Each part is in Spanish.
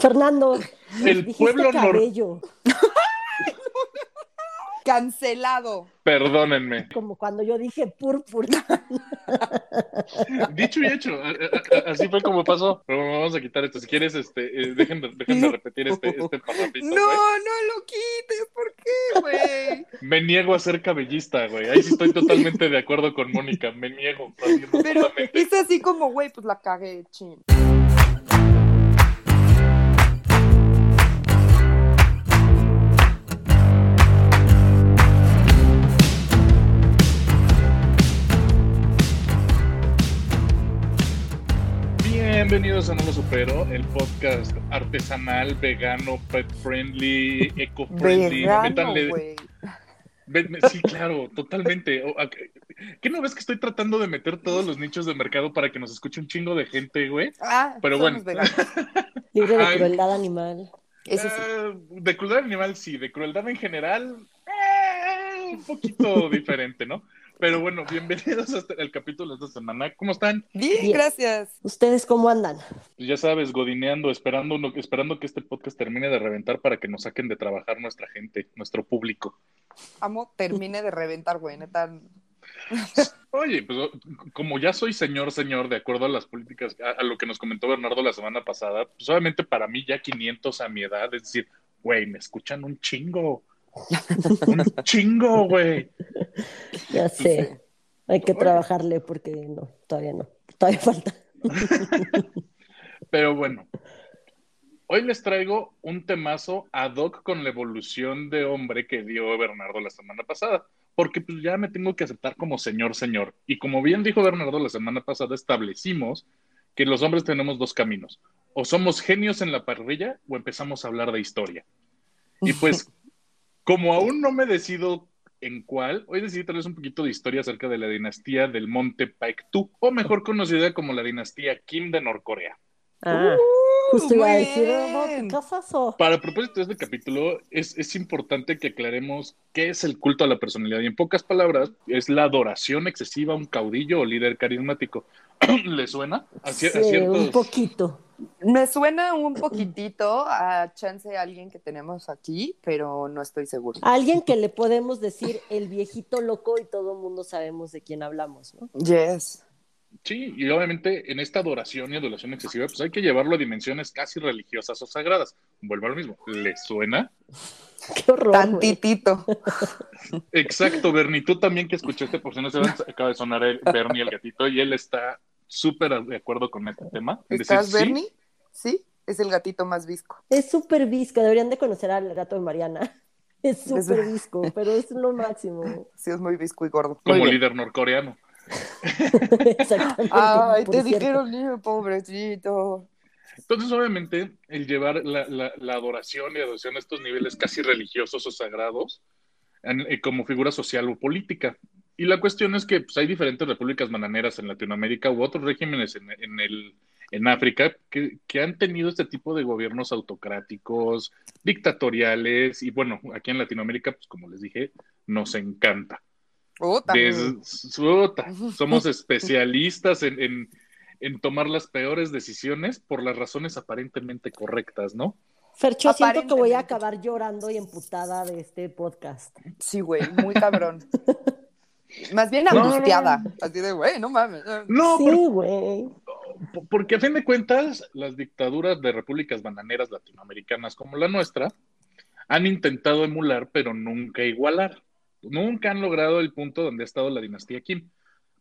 Fernando, El pueblo nor- cabello, Cancelado. Perdónenme. como cuando yo dije púrpura. Dicho y hecho, así fue como pasó. Pero bueno, vamos a quitar esto. Si quieres, este, eh, déjenme, déjenme No. repetir este, este No, no lo quites. ¿Por qué, güey? Me niego a ser cabellista, güey. Ahí sí estoy totalmente de acuerdo con Mónica. Me niego. Pero totalmente. es así como, güey, pues la cagué, chin. Bienvenidos a No Lo Supero, el podcast artesanal, vegano, pet friendly, eco friendly. Vegano, Métanle- Sí, claro, totalmente. ¿Qué no ves que estoy tratando de meter todos los nichos de mercado para que nos escuche un chingo de gente, güey? Ah, Pero somos bueno. Libre de crueldad animal. Eso sí. Eh, de crueldad animal sí, de crueldad en general, eh, un poquito diferente, ¿no? Pero bueno, bienvenidos hasta el capítulo de esta semana. ¿Cómo están? Bien, Bien. gracias. ¿Ustedes cómo andan? Pues ya sabes, godineando, esperando, esperando que este podcast termine de reventar para que nos saquen de trabajar nuestra gente, nuestro público. Amo, termine de reventar, güey, neta. Oye, pues como ya soy señor, señor, de acuerdo a las políticas, a, a lo que nos comentó Bernardo la semana pasada, pues obviamente para mí ya 500 a mi edad, es decir, güey, me escuchan un chingo. Un chingo, güey. Ya sé. Hay que trabajarle porque no, todavía no. Todavía falta. Pero bueno, hoy les traigo un temazo ad hoc con la evolución de hombre que dio Bernardo la semana pasada, porque pues ya me tengo que aceptar como señor, señor. Y como bien dijo Bernardo la semana pasada, establecimos que los hombres tenemos dos caminos. O somos genios en la parrilla o empezamos a hablar de historia. Y pues, como aún no me decido en cuál, hoy decidí traerles un poquito de historia acerca de la dinastía del Monte Paektu, o mejor conocida como la dinastía Kim de Norcorea. Ah, Uh, justo iba a. Para el propósito de este capítulo, es, es importante que aclaremos qué es el culto a la personalidad. Y en pocas palabras, es la adoración excesiva a un caudillo o líder carismático. ¿Le suena? A, cier- a Sí, ciertos- un poquito. Me suena un poquitito a chance a alguien que tenemos aquí, pero no estoy seguro. Alguien que le podemos decir el viejito loco y todo el mundo sabemos de quién hablamos, ¿no? Yes. Sí, y obviamente en esta adoración y adoración excesiva, pues hay que llevarlo a dimensiones casi religiosas o sagradas. Vuelvo a lo mismo. ¿Le suena? Qué horror. Tantitito. Exacto, Bernie. Tú también que escuchaste, por si no se acaba de sonar el Bernie el gatito y él está súper de acuerdo con este tema. Decir, ¿Estás, sí, Bernie? Sí, es el gatito más visco. Es súper visco. Deberían de conocer al gato de Mariana. Es súper visco, pero es lo máximo. Sí, es muy visco y gordo. como bien. líder norcoreano. Exactamente. Ay, te cierto. dijeron, niño, pobrecito. Entonces, obviamente, el llevar la, la- la adoración y adoración a estos niveles casi religiosos o sagrados en- eh, como figura social o política. Y la cuestión es que pues, hay diferentes repúblicas bananeras en Latinoamérica u otros regímenes en, en el, en África que, que han tenido este tipo de gobiernos autocráticos, dictatoriales, y bueno, aquí en Latinoamérica, pues como les dije, nos encanta. Des- puta, somos especialistas en, en- en tomar las peores decisiones por las razones aparentemente correctas, ¿no? Fercho, siento que voy a acabar llorando y emputada de este podcast. Sí, güey, muy cabrón. Más bien No, no, angustiada. Así de, güey, no mames. No, sí, güey. por- porque a fin de cuentas, las dictaduras de repúblicas bananeras latinoamericanas como la nuestra han intentado emular, pero nunca igualar. Nunca han logrado el punto donde ha estado la dinastía Kim.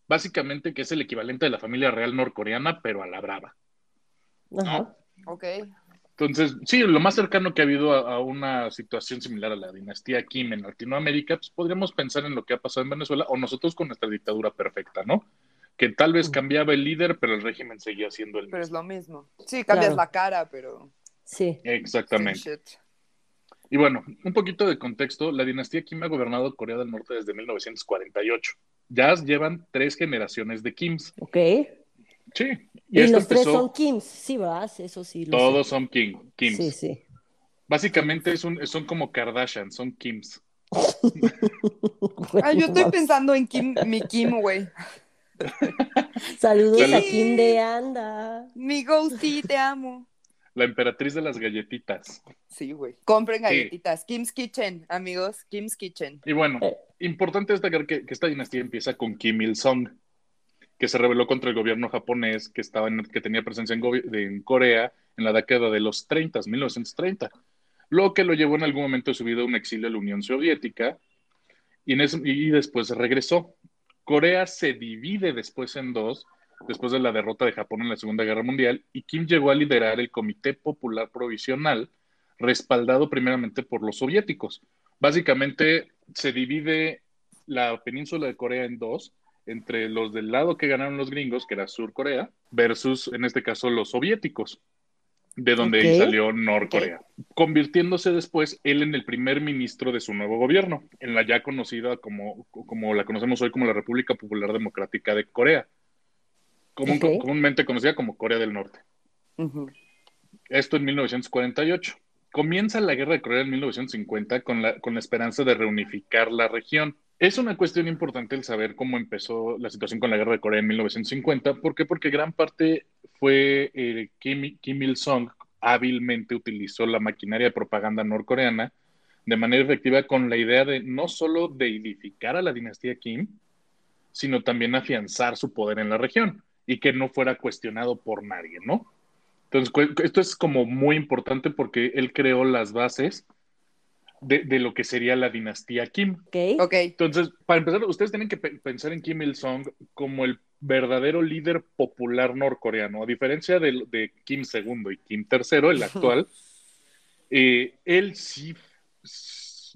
Básicamente que es el equivalente de la familia real norcoreana, pero a la brava. Ajá. Ok. Entonces, sí, lo más cercano que ha habido a, a una situación similar a la dinastía Kim en Latinoamérica, pues podríamos pensar en lo que ha pasado en Venezuela o nosotros con nuestra dictadura perfecta, ¿no? Que tal vez cambiaba el líder, pero el régimen seguía siendo el Pero es mismo. lo mismo. Sí, cambias Claro. la cara, pero. Sí. Exactamente. Y bueno, un poquito de contexto, la dinastía Kim ha gobernado Corea del Norte desde 1948. Ya llevan tres generaciones de Kims. Ok. Sí, Y, y, esto los tres son Kims, sí, vas, eso sí. Lo todos sé. son Kim, Kims. Sí, sí. Básicamente es un, son como Kardashian, son Kims. Ay, yo estoy pensando en Kim, mi Kim, güey. Saludos a. Kim de Anda. Mi Ghosty, te amo. La emperatriz de las galletitas. Sí, güey. Compren galletitas. Kim's Kitchen, amigos. Kim's Kitchen. Y bueno, importante destacar que, que esta dinastía empieza con Kim Il-sung, que se rebeló contra el gobierno japonés que, estaba que tenía presencia en, Corea en la década de los 30, 1930. Lo que lo llevó en algún momento de su vida a un exilio a la Unión Soviética y, en y después regresó. Corea se divide después en dos, después de la derrota de Japón en la Segunda Guerra Mundial, y Kim llegó a liderar el Comité Popular Provisional, respaldado primeramente por los soviéticos. Básicamente se divide la península de Corea en dos, entre los del lado que ganaron los gringos, que era Sur Corea, versus, en este caso, los soviéticos, de donde Ok. salió Norcorea, convirtiéndose después él en el primer ministro de su nuevo gobierno, en la ya conocida como, como la conocemos hoy como la República Popular Democrática de Corea, común- comúnmente conocida como Corea del Norte. Ujú. Esto en 1948. Comienza la guerra de Corea en 1950 con la, con la esperanza de reunificar la región. Es una cuestión importante el saber cómo empezó la situación con la guerra de Corea en 1950. ¿Por qué? Porque gran parte fue eh, Kim, Kim Il-sung hábilmente utilizó la maquinaria de propaganda norcoreana de manera efectiva con la idea de no solo deidificar a la dinastía Kim, sino también afianzar su poder en la región y que no fuera cuestionado por nadie, ¿no? Entonces, esto es como muy importante porque él creó las bases de, de lo que sería la dinastía Kim. Ok. Ok. Entonces, para empezar, ustedes tienen que pe- pensar en Kim Il-sung como el verdadero líder popular norcoreano. A diferencia de, de Kim II y Kim III, el actual, eh, él sí,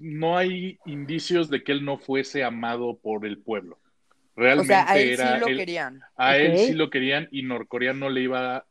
no hay indicios de que él no fuese amado por el pueblo. O Realmente sea, a él era sí lo él- querían. a él sí lo querían y Norcorea no le iba,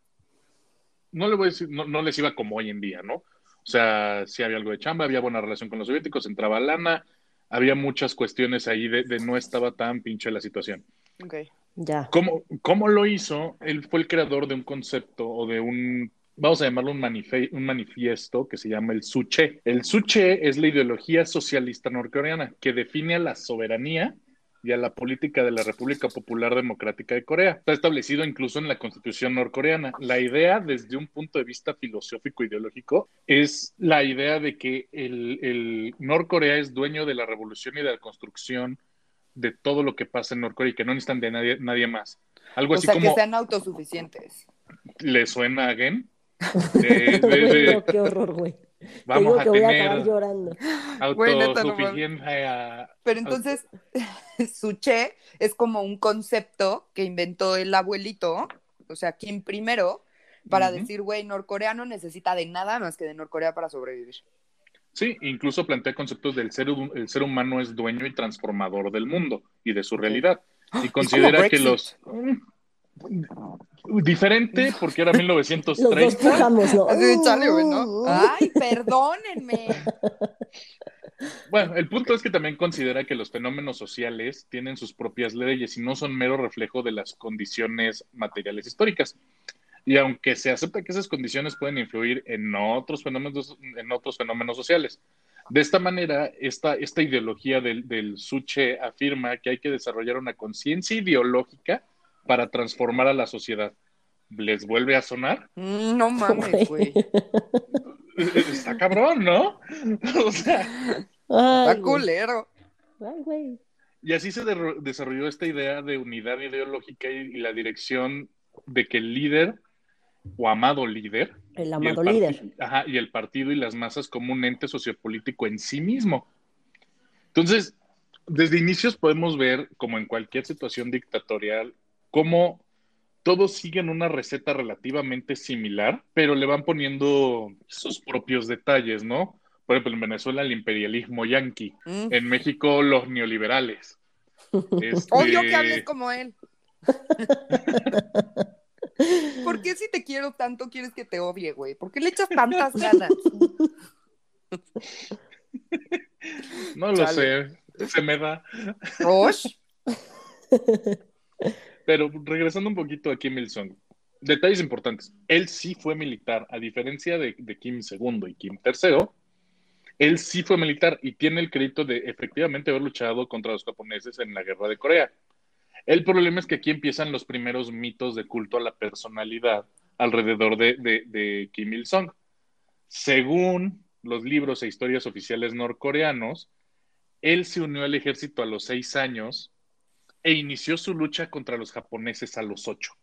no le voy a decir, no, no les iba como hoy en día, ¿no? O sea, sí había algo de chamba, había buena relación con los soviéticos, entraba lana, había muchas cuestiones ahí de, de no estaba tan pinche la situación. Ok. Ya. ¿Cómo, ¿Cómo lo hizo? Él fue el creador de un concepto o de un, vamos a llamarlo un, manife- un manifiesto que se llama el Suche. El Suche es la ideología socialista norcoreana que define a la soberanía y a la política de la República Popular Democrática de Corea. Está establecido incluso en la constitución norcoreana. La idea, desde un punto de vista filosófico ideológico, es la idea de que el, el Norcorea es dueño de la revolución y de la construcción de todo lo que pasa en Norcorea y que no necesitan de nadie, nadie más. Algo O así sea, como que sean autosuficientes. le suena a Gen. De- de- de- No, qué horror, güey. Te vamos digo a que voy a acabar tener llorando. Autosuficiencia. Pero entonces, Suche es como un concepto que inventó el abuelito, o sea, Kim primero, para decir, güey, Norcorea no necesita de nada más que de Norcorea para sobrevivir. Sí, incluso plantea conceptos del ser, el ser humano es dueño y transformador del mundo y de su realidad. Y considera que los... Mm, Diferente, porque era Los 1930. dos pujamos, ¿no? Así de chale, güey, ¿no? Uh, uh, uh. Ay, perdónenme. Bueno, el punto es que también considera que los fenómenos sociales tienen sus propias leyes y no son mero reflejo de las condiciones materiales históricas. Y aunque se acepta que esas condiciones pueden influir en otros fenómenos, en otros fenómenos sociales. De esta manera, esta, esta ideología del, del Suche afirma que hay que desarrollar una conciencia ideológica para transformar a la sociedad. ¿Les vuelve a sonar? Mm, No mames, güey. Está cabrón, ¿no? O sea, Ay, Está culero. Ay, güey. Y así se desarrolló esta idea de unidad ideológica y, y la dirección de que el líder o amado líder El y el amado líder. ajá, y el partido y las masas como un ente sociopolítico en sí mismo. Entonces, desde inicios podemos ver, como en cualquier situación dictatorial, cómo todos siguen una receta relativamente similar, pero le van poniendo sus propios detalles, ¿no? Por ejemplo, en Venezuela el imperialismo yanqui, Mm. en México los neoliberales. Este, Odio que hables como él. ¿Por qué si te quiero tanto quieres que te odie, güey? ¿Por qué le echas tantas ganas? No lo Chale. sé, se me da. Rosh. Pero regresando un poquito a Kim Il-sung, detalles importantes. Él sí fue militar, a diferencia de, Kim II y Kim III, él sí fue militar y tiene el crédito de efectivamente haber luchado contra los japoneses en la guerra de Corea. El problema es que aquí empiezan los primeros mitos de culto a la personalidad alrededor de, de, de Kim Il-sung. Según los libros e historias oficiales norcoreanos, él se unió al ejército a los seis años e inició su lucha contra los japoneses a los ocho.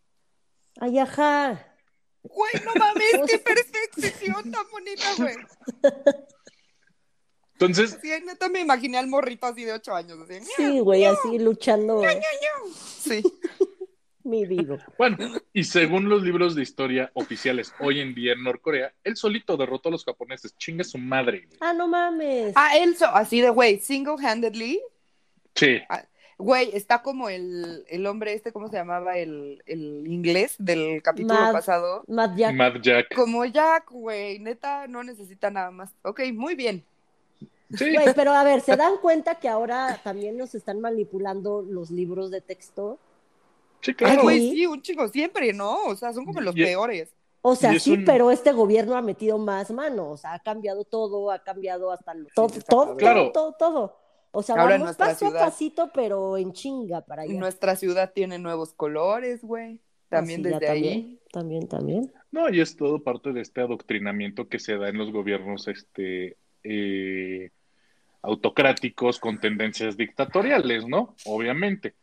Ay, ajá. Güey, no mames, qué perfección tan bonita, güey. Entonces, Sí, neta me imaginé al morrito así de ocho años. Así, Sí, güey, así luchando sí. mi vida. bueno, y según los libros de historia oficiales hoy en día en Norcorea, él solito derrotó a los japoneses. Chinga su madre. güey. Ah, no mames. Ah, él, so- así de, güey, single-handedly. Sí, Güey, está como el, el hombre este, ¿cómo se llamaba? El, el inglés del capítulo Mad. pasado. Matt Jack. Mad Jack. Como Jack, güey, neta, no necesita nada más. Ok, muy bien. Sí, Güey, pero a ver, ¿se dan cuenta que ahora también nos están manipulando los libros de texto? sí, Ay, claro. güey, Sí. un chico siempre, ¿no? O sea, son como los Y- peores. O sea, sí, un- pero este gobierno ha metido más manos, o sea, ha cambiado todo, ha cambiado hasta lo- todo, todo. Claro. todo, todo. O sea, Ahora vamos paso ciudad. a pasito, pero en chinga para allá. Nuestra ciudad tiene nuevos colores, güey. También Así ya desde ahí. También, también, también. No, y es todo parte de este adoctrinamiento que se da en los gobiernos este, eh, autocráticos con tendencias dictatoriales, ¿no? Obviamente.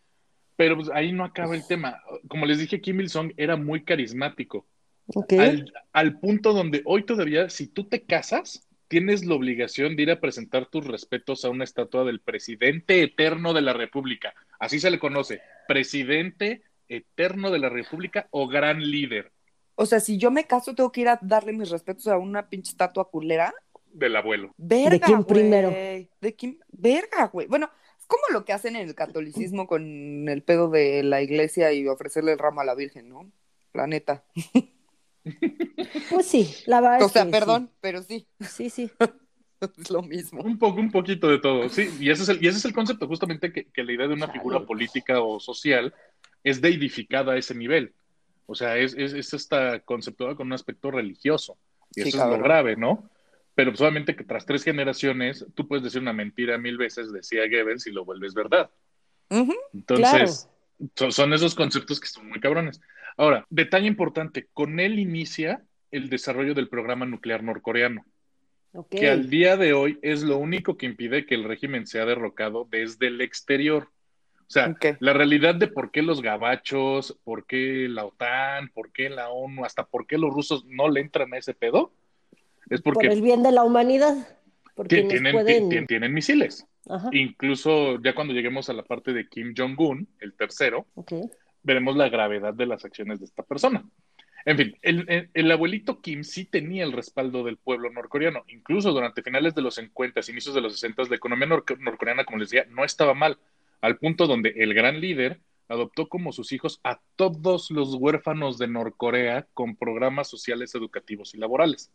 Pero pues, ahí no acaba el tema. Como les dije, Kim Il-sung era muy carismático. Ok. Al, al punto donde hoy todavía, si tú te casas, tienes la obligación de ir a presentar tus respetos a una estatua del presidente eterno de la República. Así se le conoce, presidente eterno de la República o gran líder O sea, si yo me caso, tengo que ir a darle mis respetos a una pinche estatua culera. del abuelo. Verga, quién güey. primero? ¿De quién? Verga, güey. Bueno, es como lo que hacen en el catolicismo con el pedo de la iglesia y ofrecerle el ramo a la Virgen, ¿no? La neta. Pues sí, la verdad O es sea, que perdón, pero sí, Sí, sí. es lo mismo. Un poco, un poquito de todo, sí. Y ese es el, y ese es el concepto, justamente, que, que la idea de una Chale. figura política o social es deidificada a ese nivel. O sea, es, es, es esta conceptuada con un aspecto religioso. Y Sí, eso es lo grave, ¿no? Pero pues, obviamente que tras tres generaciones, tú puedes decir una mentira mil veces, decía Goebbels, y lo vuelves verdad. Entonces, son, son esos conceptos que son muy cabrones. Ahora, detalle importante, con él inicia el desarrollo del programa nuclear norcoreano Ok. que al día de hoy es lo único que impide que el régimen sea derrocado desde el exterior. O sea, la realidad de por qué los gabachos, por qué la OTAN, por qué la ONU, hasta por qué los rusos no le entran a ese pedo, es Por porque el bien de la humanidad. Porque tienen, pueden... tienen misiles. Ajá. Incluso ya cuando lleguemos a la parte de Kim Jong-un, el tercero, veremos la gravedad de las acciones de esta persona. En fin, el, el- el abuelito Kim sí tenía el respaldo del pueblo norcoreano. Incluso durante finales de los 50, inicios de los 60, la economía nor- norcoreana, como les decía, no estaba mal, al punto donde el gran líder adoptó como sus hijos a todos los huérfanos de Norcorea con programas sociales, educativos y laborales.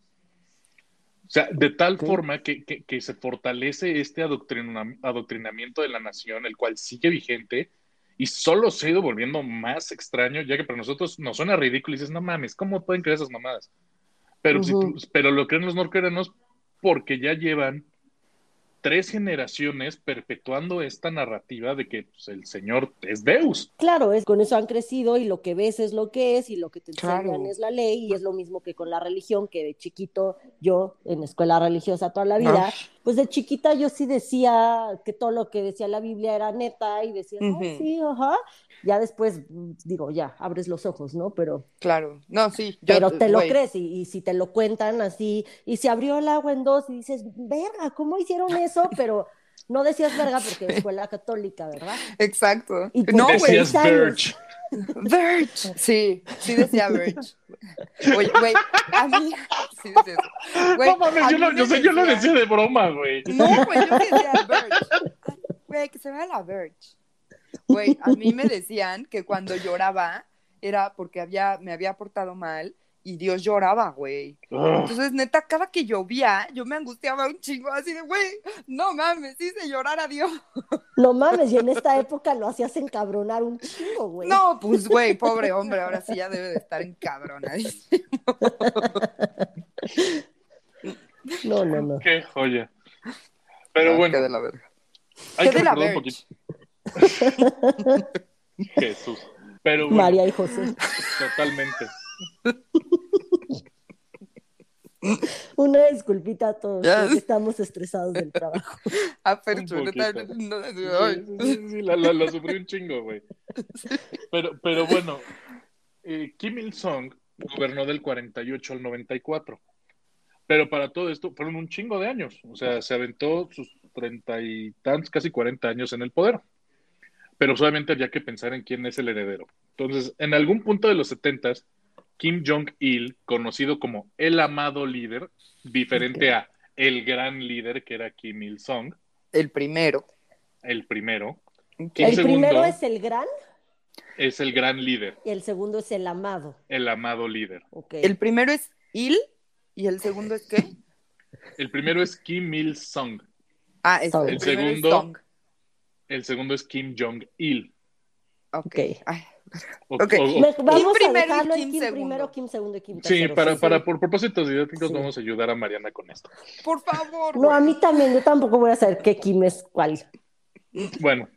O sea, de tal forma que, que- que se fortalece este adoctrina- adoctrinamiento de la nación, el cual sigue vigente y solo se ha ido volviendo más extraño, ya que para nosotros nos suena ridículo y dices, no mames, ¿cómo pueden creer esas mamadas? Pero, si Ujú. tú- pero lo creen los norcoreanos porque ya llevan tres generaciones perpetuando esta narrativa de que pues, el señor es Deus. Claro, es, con eso han crecido y lo que ves es lo que es y lo que te enseñan Claro. es la ley y es lo mismo que con la religión, que de chiquito yo en escuela religiosa toda la vida, Ay. pues de chiquita yo sí decía que todo lo que decía la Biblia era neta y decía, "Ah, Ujú. sí, ajá. Ya después mm, digo, ya, abres los ojos, ¿no? Pero, Claro. No, sí. yo- pero te lo crees y, y si te lo cuentan así y se abrió el agua en dos y dices, verga, ¿cómo hicieron eso? Pero no decías verga porque es escuela católica, ¿verdad? Exacto. Y No, güey. Decías. Verge. Verge. Sí, sí decía Verge. Oye, güey, a mí. Sí decía eso. Güey, no mames, yo, lo, yo, sé, yo lo decía de broma, güey. No, güey, yo decía Verge. Güey, que se vea la Verge. Güey, a mí me decían que cuando lloraba era porque había, me había portado mal y Dios lloraba, güey. Entonces, neta, cada que llovía, yo me angustiaba un chingo así de, güey, no mames, hice llorar a Dios. No mames, y en esta época lo hacías encabronar un chingo, güey. No, pues, güey, pobre hombre, ahora sí ya debe de estar encabronadísimo. No, no, no. Qué joya. Pero bueno, qué de la verga. hay Qué que de la poquito. Jesús. Pero bueno, María y José. totalmente. Una disculpita a todos, estamos estresados del trabajo. Poquito. tal- no, Sí, sí, sí, sí, la, la- la sufrí un chingo, güey. Pero, pero bueno, eh, Kim Il-sung gobernó del 48 al 94. Pero para todo esto fueron un chingo de años. O sea, se aventó sus treinta y tantos, casi 40 años en el poder. Pero solamente había que pensar en quién es el heredero. Entonces, en algún punto de los 70 Kim Jong-il, conocido como el amado líder, diferente a el gran líder que era Kim Il-sung, El primero. el primero. Kim El segundo primero es el gran es el gran líder, y el segundo es el amado. el amado líder. Ok. El primero es Il y el segundo es qué? El primero es Kim Il-sung, Ah, es el, El es segundo- Song. el segundo es Kim Jong-il. Ok. Ok. Ay, O- vamos a dejarlo en Kim Kim segundo. primero, Kim segundo y Kim sí, tercero. para, sí. para por propósitos didácticos Sí. vamos a ayudar a Mariana con esto. por favor. No, a mí también, yo tampoco voy a saber qué Kim es cuál. Bueno,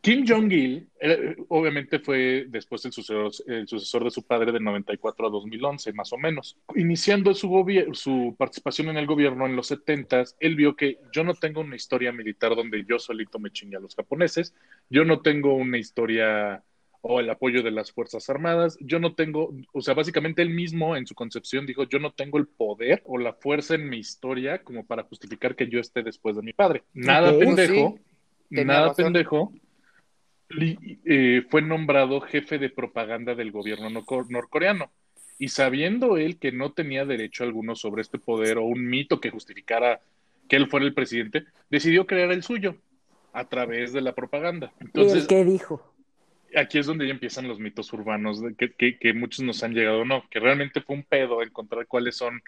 Kim Jong-il eh, obviamente fue después el sucesor, el sucesor de su padre de 94 a 2011, más o menos. Iniciando su, su participación en el gobierno en los 70, él vio que yo no tengo una historia militar donde yo solito me chingue a los japoneses, yo no tengo una historia o el apoyo de las Fuerzas Armadas, yo no tengo, o sea, básicamente él mismo en su concepción dijo, yo no tengo el poder o la fuerza en mi historia como para justificar que yo esté después de mi padre. Nada pendejo, sí, nada razón. pendejo, eh, fue nombrado jefe de propaganda del gobierno norco- norcoreano. Y sabiendo él que no tenía derecho alguno sobre este poder o un mito que justificara que él fuera el presidente, decidió crear el suyo a través de la propaganda. ¿Y el Entonces, qué dijo? aquí es donde ya empiezan los mitos urbanos de que, que- que muchos nos han llegado, no, que realmente fue un pedo encontrar cuáles son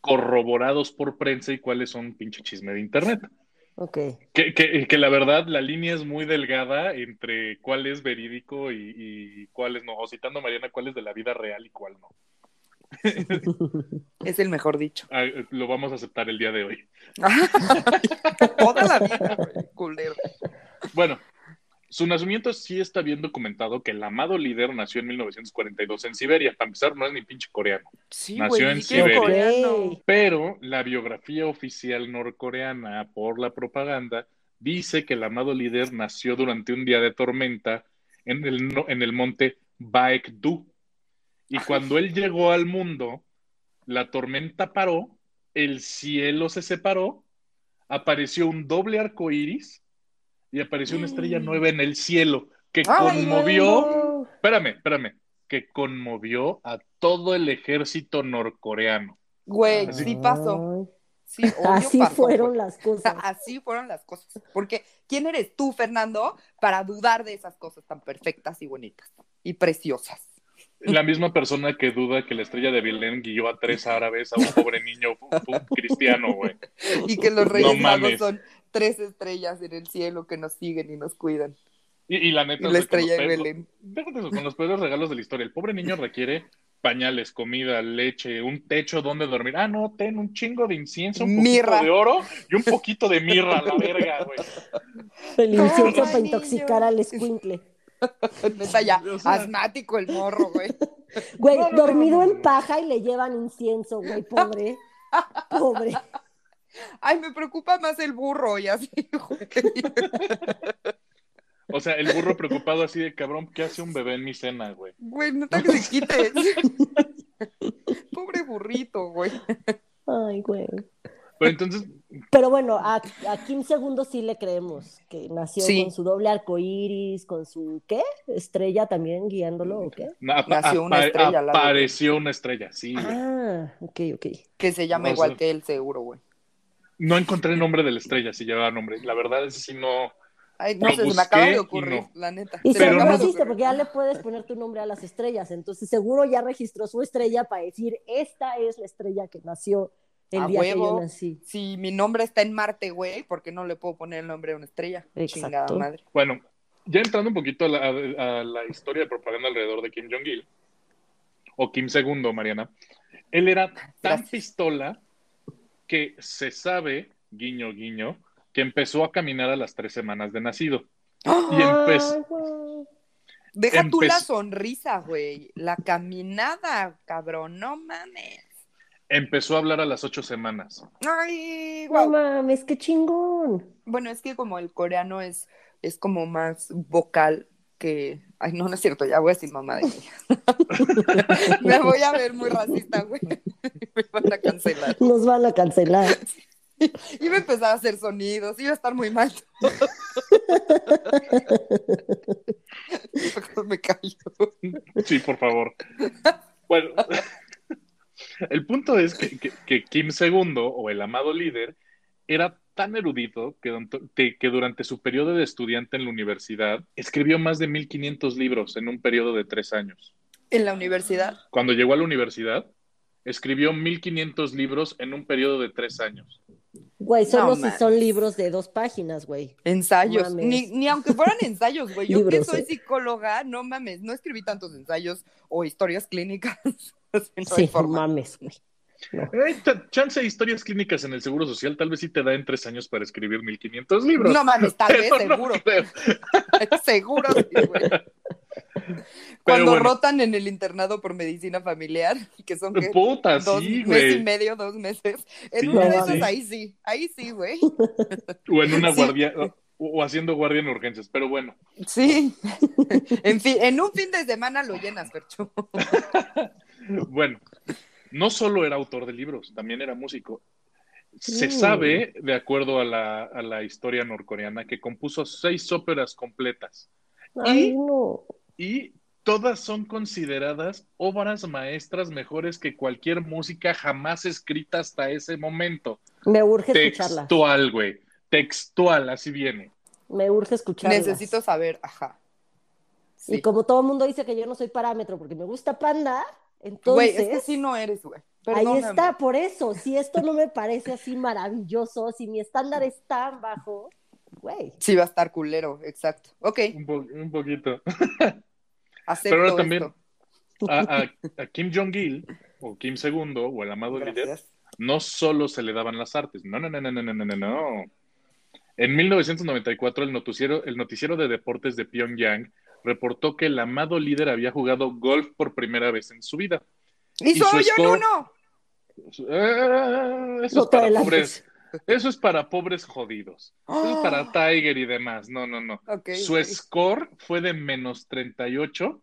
corroborados por prensa y cuáles son pinche chisme de internet. Ok. Que, que, que la verdad la línea es muy delgada entre cuál es verídico y, y cuál es no. O citando a Mariana, cuál es de la vida real y cuál no. Es el mejor dicho. Ah, lo vamos a aceptar el día de hoy. Toda la vida, culero. Bueno, su nacimiento sí está bien documentado que el amado líder nació en 1942 en Siberia. Para empezar, no es ni pinche coreano. Sí, Nació en Siberia. coreano. Pero la biografía oficial norcoreana por la propaganda dice que el amado líder nació durante un día de tormenta en el, en el monte Baekdu. Y cuando él llegó al mundo, la tormenta paró, el cielo se separó, apareció un doble arco iris y apareció una estrella nueva en el cielo que Ay, conmovió, espérame, espérame, que conmovió a todo el ejército norcoreano. Güey, Así- sí pasó. Sí, Así pasó, fueron güey. las cosas. Así fueron las cosas. Porque, ¿quién eres tú, Fernando, para dudar de esas cosas tan perfectas y bonitas y preciosas? La misma persona que duda que la estrella de Belén guió a tres árabes a un pobre niño cristiano, güey. Y que los reyes No magos son tres estrellas en el cielo que nos siguen y nos cuidan. Y, y la Y neta, la sea, con estrella de Belén. déjate eso, con los peores regalos de la historia. El pobre niño requiere pañales, comida, leche, un techo donde dormir. Ah, no, ten un chingo de incienso, un poquito Mirra. de oro y un poquito de mirra, la verga, güey. El incienso para niño. intoxicar al escuincle. Neta ya, O sea- asmático el morro, güey. Güey, No, no, no, dormido no, no, en paja y le llevan incienso, güey, pobre. Pobre. Ay, me preocupa más el burro y así, güey. O sea, el burro preocupado así de cabrón, ¿qué hace un bebé en mi cena, güey? Güey, neta que se quites. Pobre burrito, güey. Ay, güey. Pero entonces, Pero bueno, a, a Kim II sí le creemos que nació Sí. con su doble arco iris, con su ¿qué? Estrella también guiándolo o qué? na- Nació una estrella, la apareció una estrella, sí, güey. Ah, ok, ok. Que se llama igual sea- que él, seguro, güey. No encontré el nombre de la estrella, si llevaba nombre. La verdad es que sí no. Ay, no Lo sé, se me acaba busqué de y ocurrir, no. la neta. Y Se me Pero no- existe, porque ya le puedes poner tu nombre a las estrellas. Entonces seguro ya registró su estrella para decir, esta es la estrella que nació el A día que huevo. yo nací. Si mi nombre está en Marte, güey, ¿por qué no le puedo poner el nombre de una estrella? Exacto. Chingada madre. Bueno, ya entrando un poquito a la, a- a la historia de propaganda alrededor de Kim Jong-il, o Kim II, Mariana, él era tan Gracias. pistola que se sabe, guiño, guiño, que empezó a caminar a las tres semanas de nacido. Y empezó. Deja tú la sonrisa, güey. La caminada, cabrón, no mames. Empezó a hablar a las ocho semanas. Ay, No guau. mames, qué chingón. Bueno, es que como el coreano es, es como más vocal que. Ay, no, no es cierto, ya voy a decir mamá de Me voy a ver muy racista, güey. Me van a cancelar. Nos van a cancelar. Iba a empezar a hacer sonidos, iba a estar muy mal. Me callo. Sí, por favor. Bueno, el punto es que, que- que Kim II, o el amado líder, era tan erudito que, durante su periodo de estudiante en la universidad escribió más de 1500 libros en un periodo de tres años. En la universidad. Cuando llegó a la universidad, escribió 1500 libros en un periodo de tres años. Güey, solo No si son libros de dos páginas, güey. Ensayos. Ni, ni aunque fueran ensayos, güey. Yo que soy eh. psicóloga, no mames, no escribí tantos ensayos o historias clínicas. No Sí, forma. mames, güey. No. Eh, ch- chance de historias clínicas en el Seguro Social, tal vez sí te da en tres años para escribir 1500 libros. No mames, tal vez, no seguro. seguro, sí, güey. Cuando bueno. rotan en el internado por medicina familiar, que son ¿qué? Puta, dos sí, mes y medio, dos meses. En Sí, una de mames. ahí sí, ahí sí, güey. O en una Sí. guardia, o, o haciendo guardia en urgencias, pero bueno. Sí. En fin, en un fin de semana lo llenas, Percho. Bueno, no solo era autor de libros, también era músico. Se sabe, de acuerdo a la, a la historia norcoreana, que compuso seis óperas completas Ay, no. y todas son consideradas obras maestras mejores que cualquier música jamás escrita hasta ese momento. Me urge escucharlas. Textual, güey. Textual, así viene. Me urge escucharlas. Necesito saber, ajá. Y Sí. como todo el mundo dice que yo no soy parámetro porque me gusta Panda, entonces. Güey, es que sí no eres, güey. Ahí está, por eso, si esto no me parece así maravilloso, si mi estándar es tan bajo, güey. Sí, va a estar culero, exacto. Ok. Un, po un poquito. Pero ahora también a, Kim Jong-il, o Kim II, o el amado Gracias. líder, no solo se le daban las artes. No, no, no, no, no, no, no, no. En 1994, el noticiero, el noticiero de deportes de Pyongyang reportó que el amado líder había jugado golf por primera vez en su vida. ¡Y y soy yo en score- uno! Eh, eso, No es para pobres, eso es para pobres jodidos. Eso es Oh. para Tiger y demás. No, no, no. Su score fue de menos 38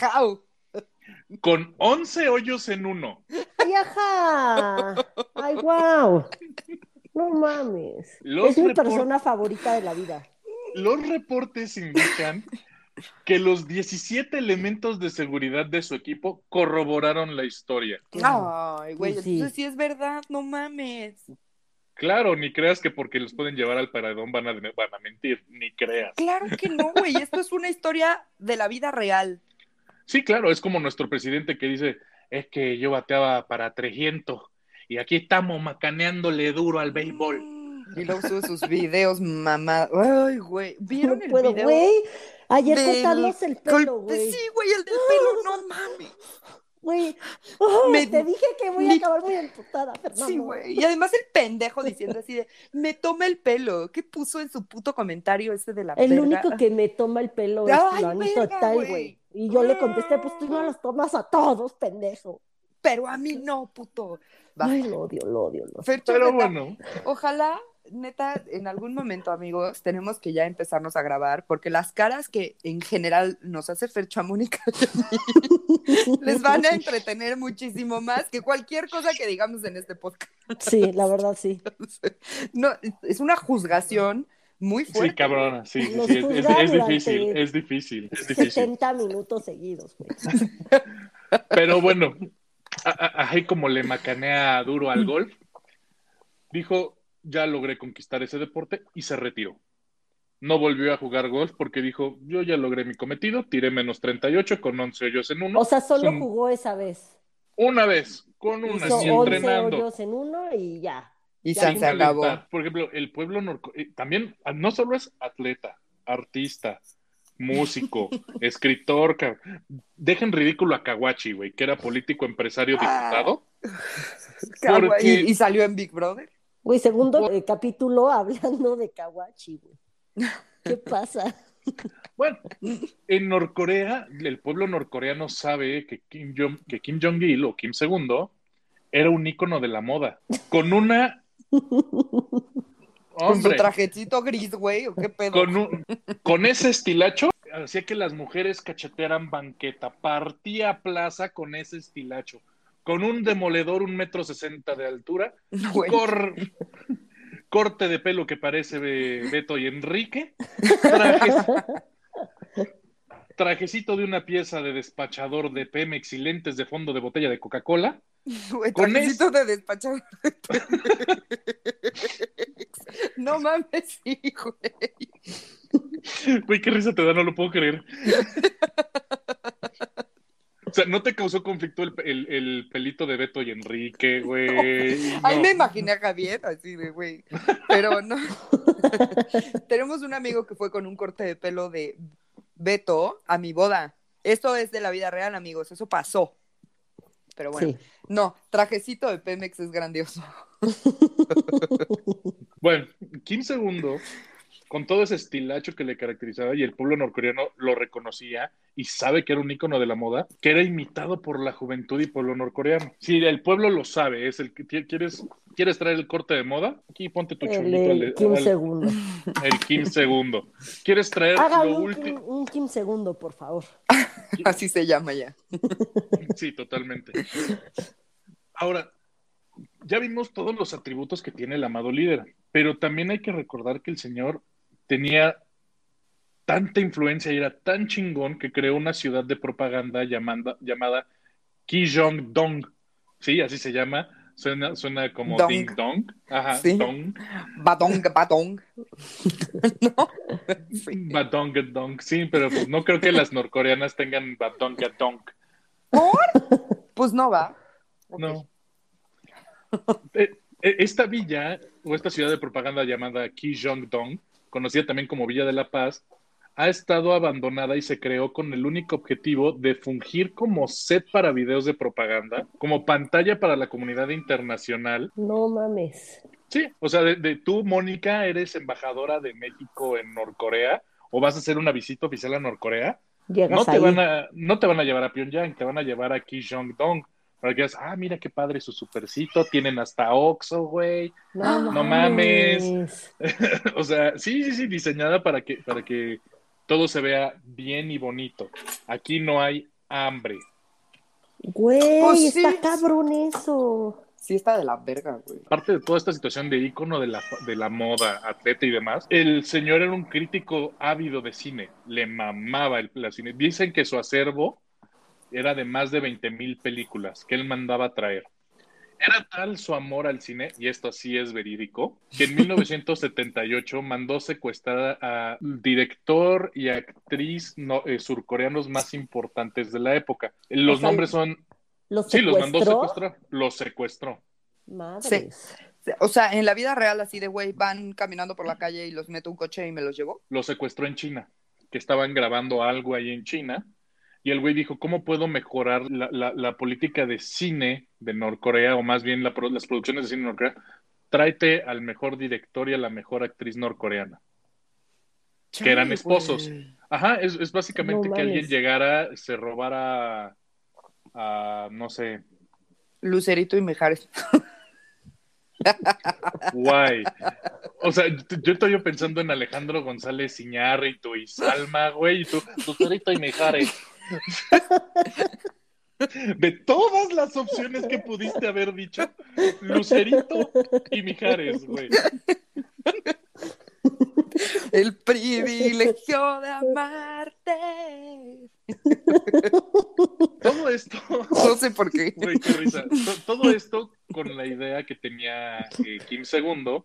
Jau. con 11 hoyos en uno. ¡Ay, ajá! ¡Ay, wow! No mames. Los es mi report- persona favorita de la vida. Los reportes indican que los 17 elementos de seguridad de su equipo corroboraron la historia. Ay, güey, Pues sí. entonces sí es verdad, no mames. Claro, ni creas que porque los pueden llevar al paredón van a, van a mentir, ni creas. Claro que no, güey, esto es una historia de la vida real. Sí, claro, es como nuestro presidente que dice, es que yo bateaba para 300 y aquí estamos macaneándole duro al béisbol. Y luego sube sus videos, mamá. Ay, güey, ¿vieron No el puedo, video? güey. Ayer cortándose el pelo, güey. Sí, güey, el del pelo, no mames. Güey. Oh, Me- te dije que voy a mi- acabar muy emputada, Fernando. Sí, güey. Y además el pendejo diciendo así de, me toma el pelo. ¿Qué puso en su puto comentario ese de la El único que me toma el pelo es Ay, fulanito verga, tal, güey. Y yo le contesté, pues tú no los tomas a todos, pendejo. Pero a mí no, puto. Ay, lo odio, lo odio, lo odio. Pero bueno, Ojalá, neta, en algún momento, amigos, tenemos que ya empezarnos a grabar, porque las caras que en general nos hace Fercho a Mónica les van a entretener muchísimo más que cualquier cosa que digamos en este podcast. Sí, la verdad, sí. No, es una juzgación muy fuerte. sí, cabrona, sí, sí, es, es- juzgan es difícil, es difícil, es difícil. 70 minutos seguidos, güey. Pero bueno, a- a- ahí como le macanea duro al golf, dijo, ya logré conquistar ese deporte y se retiró. No volvió a jugar golf porque dijo, yo ya logré mi cometido, tiré menos 38 con 11 hoyos en uno. O sea, solo Son- jugó esa vez. Una vez, con una, Hizo así 11 entrenando. hoyos en uno y ya. Y Ya se acabó. Por ejemplo, el pueblo norco eh, también ah, no solo es atleta, artista, músico, escritor. Dejen ridículo a Kawachi, güey, que era político, empresario, Ah. diputado. Kawaii. Porque- Y, y salió en Big Brother. Güey, segundo eh, capítulo hablando de Kawachi, güey. ¿Qué pasa? Bueno, en Norcorea, el pueblo norcoreano sabe que Kim Jong, que Kim Jong-il o Kim II era un ícono de la moda. Con una. Con su trajecito gris, güey, o qué pedo. con, un- con ese estilacho, hacía que las mujeres cachetearan banqueta. Partía plaza con ese estilacho. Con un demoledor, un metro sesenta de altura. Cor- corte de pelo que parece de Beto y Enrique. traje- trajecito de una pieza de despachador de Pemex y lentes de fondo de botella de Coca-Cola. Trajecito de despachador. no mames, sí, güey. Güey, qué risa te da, no lo puedo creer. O sea, ¿no te causó conflicto el, el- el pelito de Beto y Enrique, güey? Ahí No. me imaginé a Javier, así de güey. Pero no. Tenemos un amigo que fue con un corte de pelo de Beto a mi boda. Esto es de la vida real, amigos. Eso pasó. Pero bueno, Sí. no, trajecito de Pemex es grandioso. Bueno, Kim Segundo, con todo ese estilacho que le caracterizaba y el pueblo norcoreano lo reconocía y sabe que era un ícono de la moda, que era imitado por la juventud y pueblo norcoreano. Si el pueblo lo sabe, es el que quieres, quieres traer el corte de moda, aquí ponte tu El, chulito al- el Kim al- segundo. el Kim Segundo. ¿Quieres traer Haga lo último? un Kim segundo, por favor. Así se llama ya. Sí, totalmente. Ahora, ya vimos todos los atributos que tiene el amado líder, pero también hay que recordar que el señor tenía tanta influencia y era tan chingón que creó una ciudad de propaganda llamada, llamada Kijong-dong. Sí, así se llama. Suena, suena como Dong. ding dong. Ajá, Sí. dong. Batong, batong. ¿No? Sí. Badong, dong. Sí, pero pues no creo que las norcoreanas tengan badong, dong. Pues no va. No. Eh, eh, Esta villa o esta ciudad de propaganda llamada Kijong-dong, conocida también como Villa de la Paz, ha estado abandonada y se creó con el único objetivo de fungir como set para videos de propaganda, como pantalla para la comunidad internacional. No mames. Sí, o sea, de, de tú, Mónica, eres embajadora de México en Norcorea o vas a hacer una visita oficial a Norcorea. Llegas No te, ahí. van a, no te van a llevar a Pyongyang, te van a llevar a Kijong-dong. Para que digas, ah, mira qué padre su supercito, tienen hasta Oxxo, güey. No, No mames. o sea, sí, sí, sí, diseñada para que, para que todo se vea bien y bonito. Aquí no hay hambre. Güey, sí. está cabrón eso. Sí está de la verga, güey. Aparte de toda esta situación de ícono de la, de la moda, atleta y demás, el señor era un crítico ávido de cine. Le mamaba el, la cine. Dicen que su acervo era de más de 20 mil películas que él mandaba a traer. Era tal su amor al cine, y esto sí es verídico, que en 1978 mandó secuestrar a director y actriz no- eh, surcoreanos más importantes de la época. Los O sea, nombres son... ¿Los Sí, los mandó secuestrar. Los secuestró. Madres. O sea, en la vida real, así de güey, van caminando por la calle y los meto un coche y me los llevo. lo secuestró en China, que estaban grabando algo ahí en China, y el güey dijo, ¿cómo puedo mejorar la, la- la política de cine de Norcorea, o más bien la las producciones de cine de Norcorea? Tráete al mejor director y a la mejor actriz norcoreana. Que eran esposos. güey. Ajá, es, es básicamente No que alguien llegara, se robara, a, no sé, Lucerito y Mejares. guay. O sea, yo estoy pensando en Alejandro González Iñárritu y Salma, güey, y tú, Lucerito y Mijares. De todas las opciones que pudiste haber dicho, Lucerito y Mijares, güey. El privilegio de amarte. Todo esto, No sé por qué. güey, qué risa. To- Todo esto con la idea que tenía eh, Kim II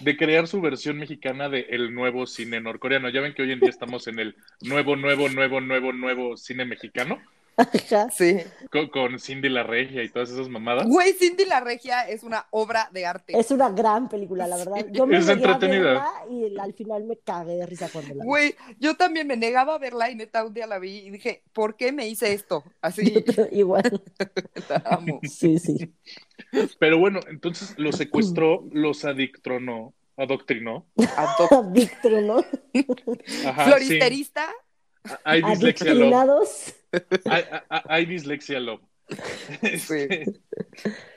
de crear su versión mexicana de el nuevo cine norcoreano. Ya ven que hoy en día estamos en el nuevo, nuevo, nuevo, nuevo, nuevo cine mexicano Ajá. Sí. con, con Cindy la Regia y todas esas mamadas. Güey, Cindy la Regia es una obra de arte. Es una gran película, la verdad. Yo me Es entretenida. y al final me cagué de risa cuando la vi. Güey, yo también me negaba a verla y neta un día la vi y dije, ¿por qué me hice esto? Así, Igual. la amo. Sí, sí. Pero bueno, entonces los secuestró, los adictronó, adoctrinó. Ajá, Floristerista, sí. Hay dislexia. Hay, hay- hay dislexia, lo. Este,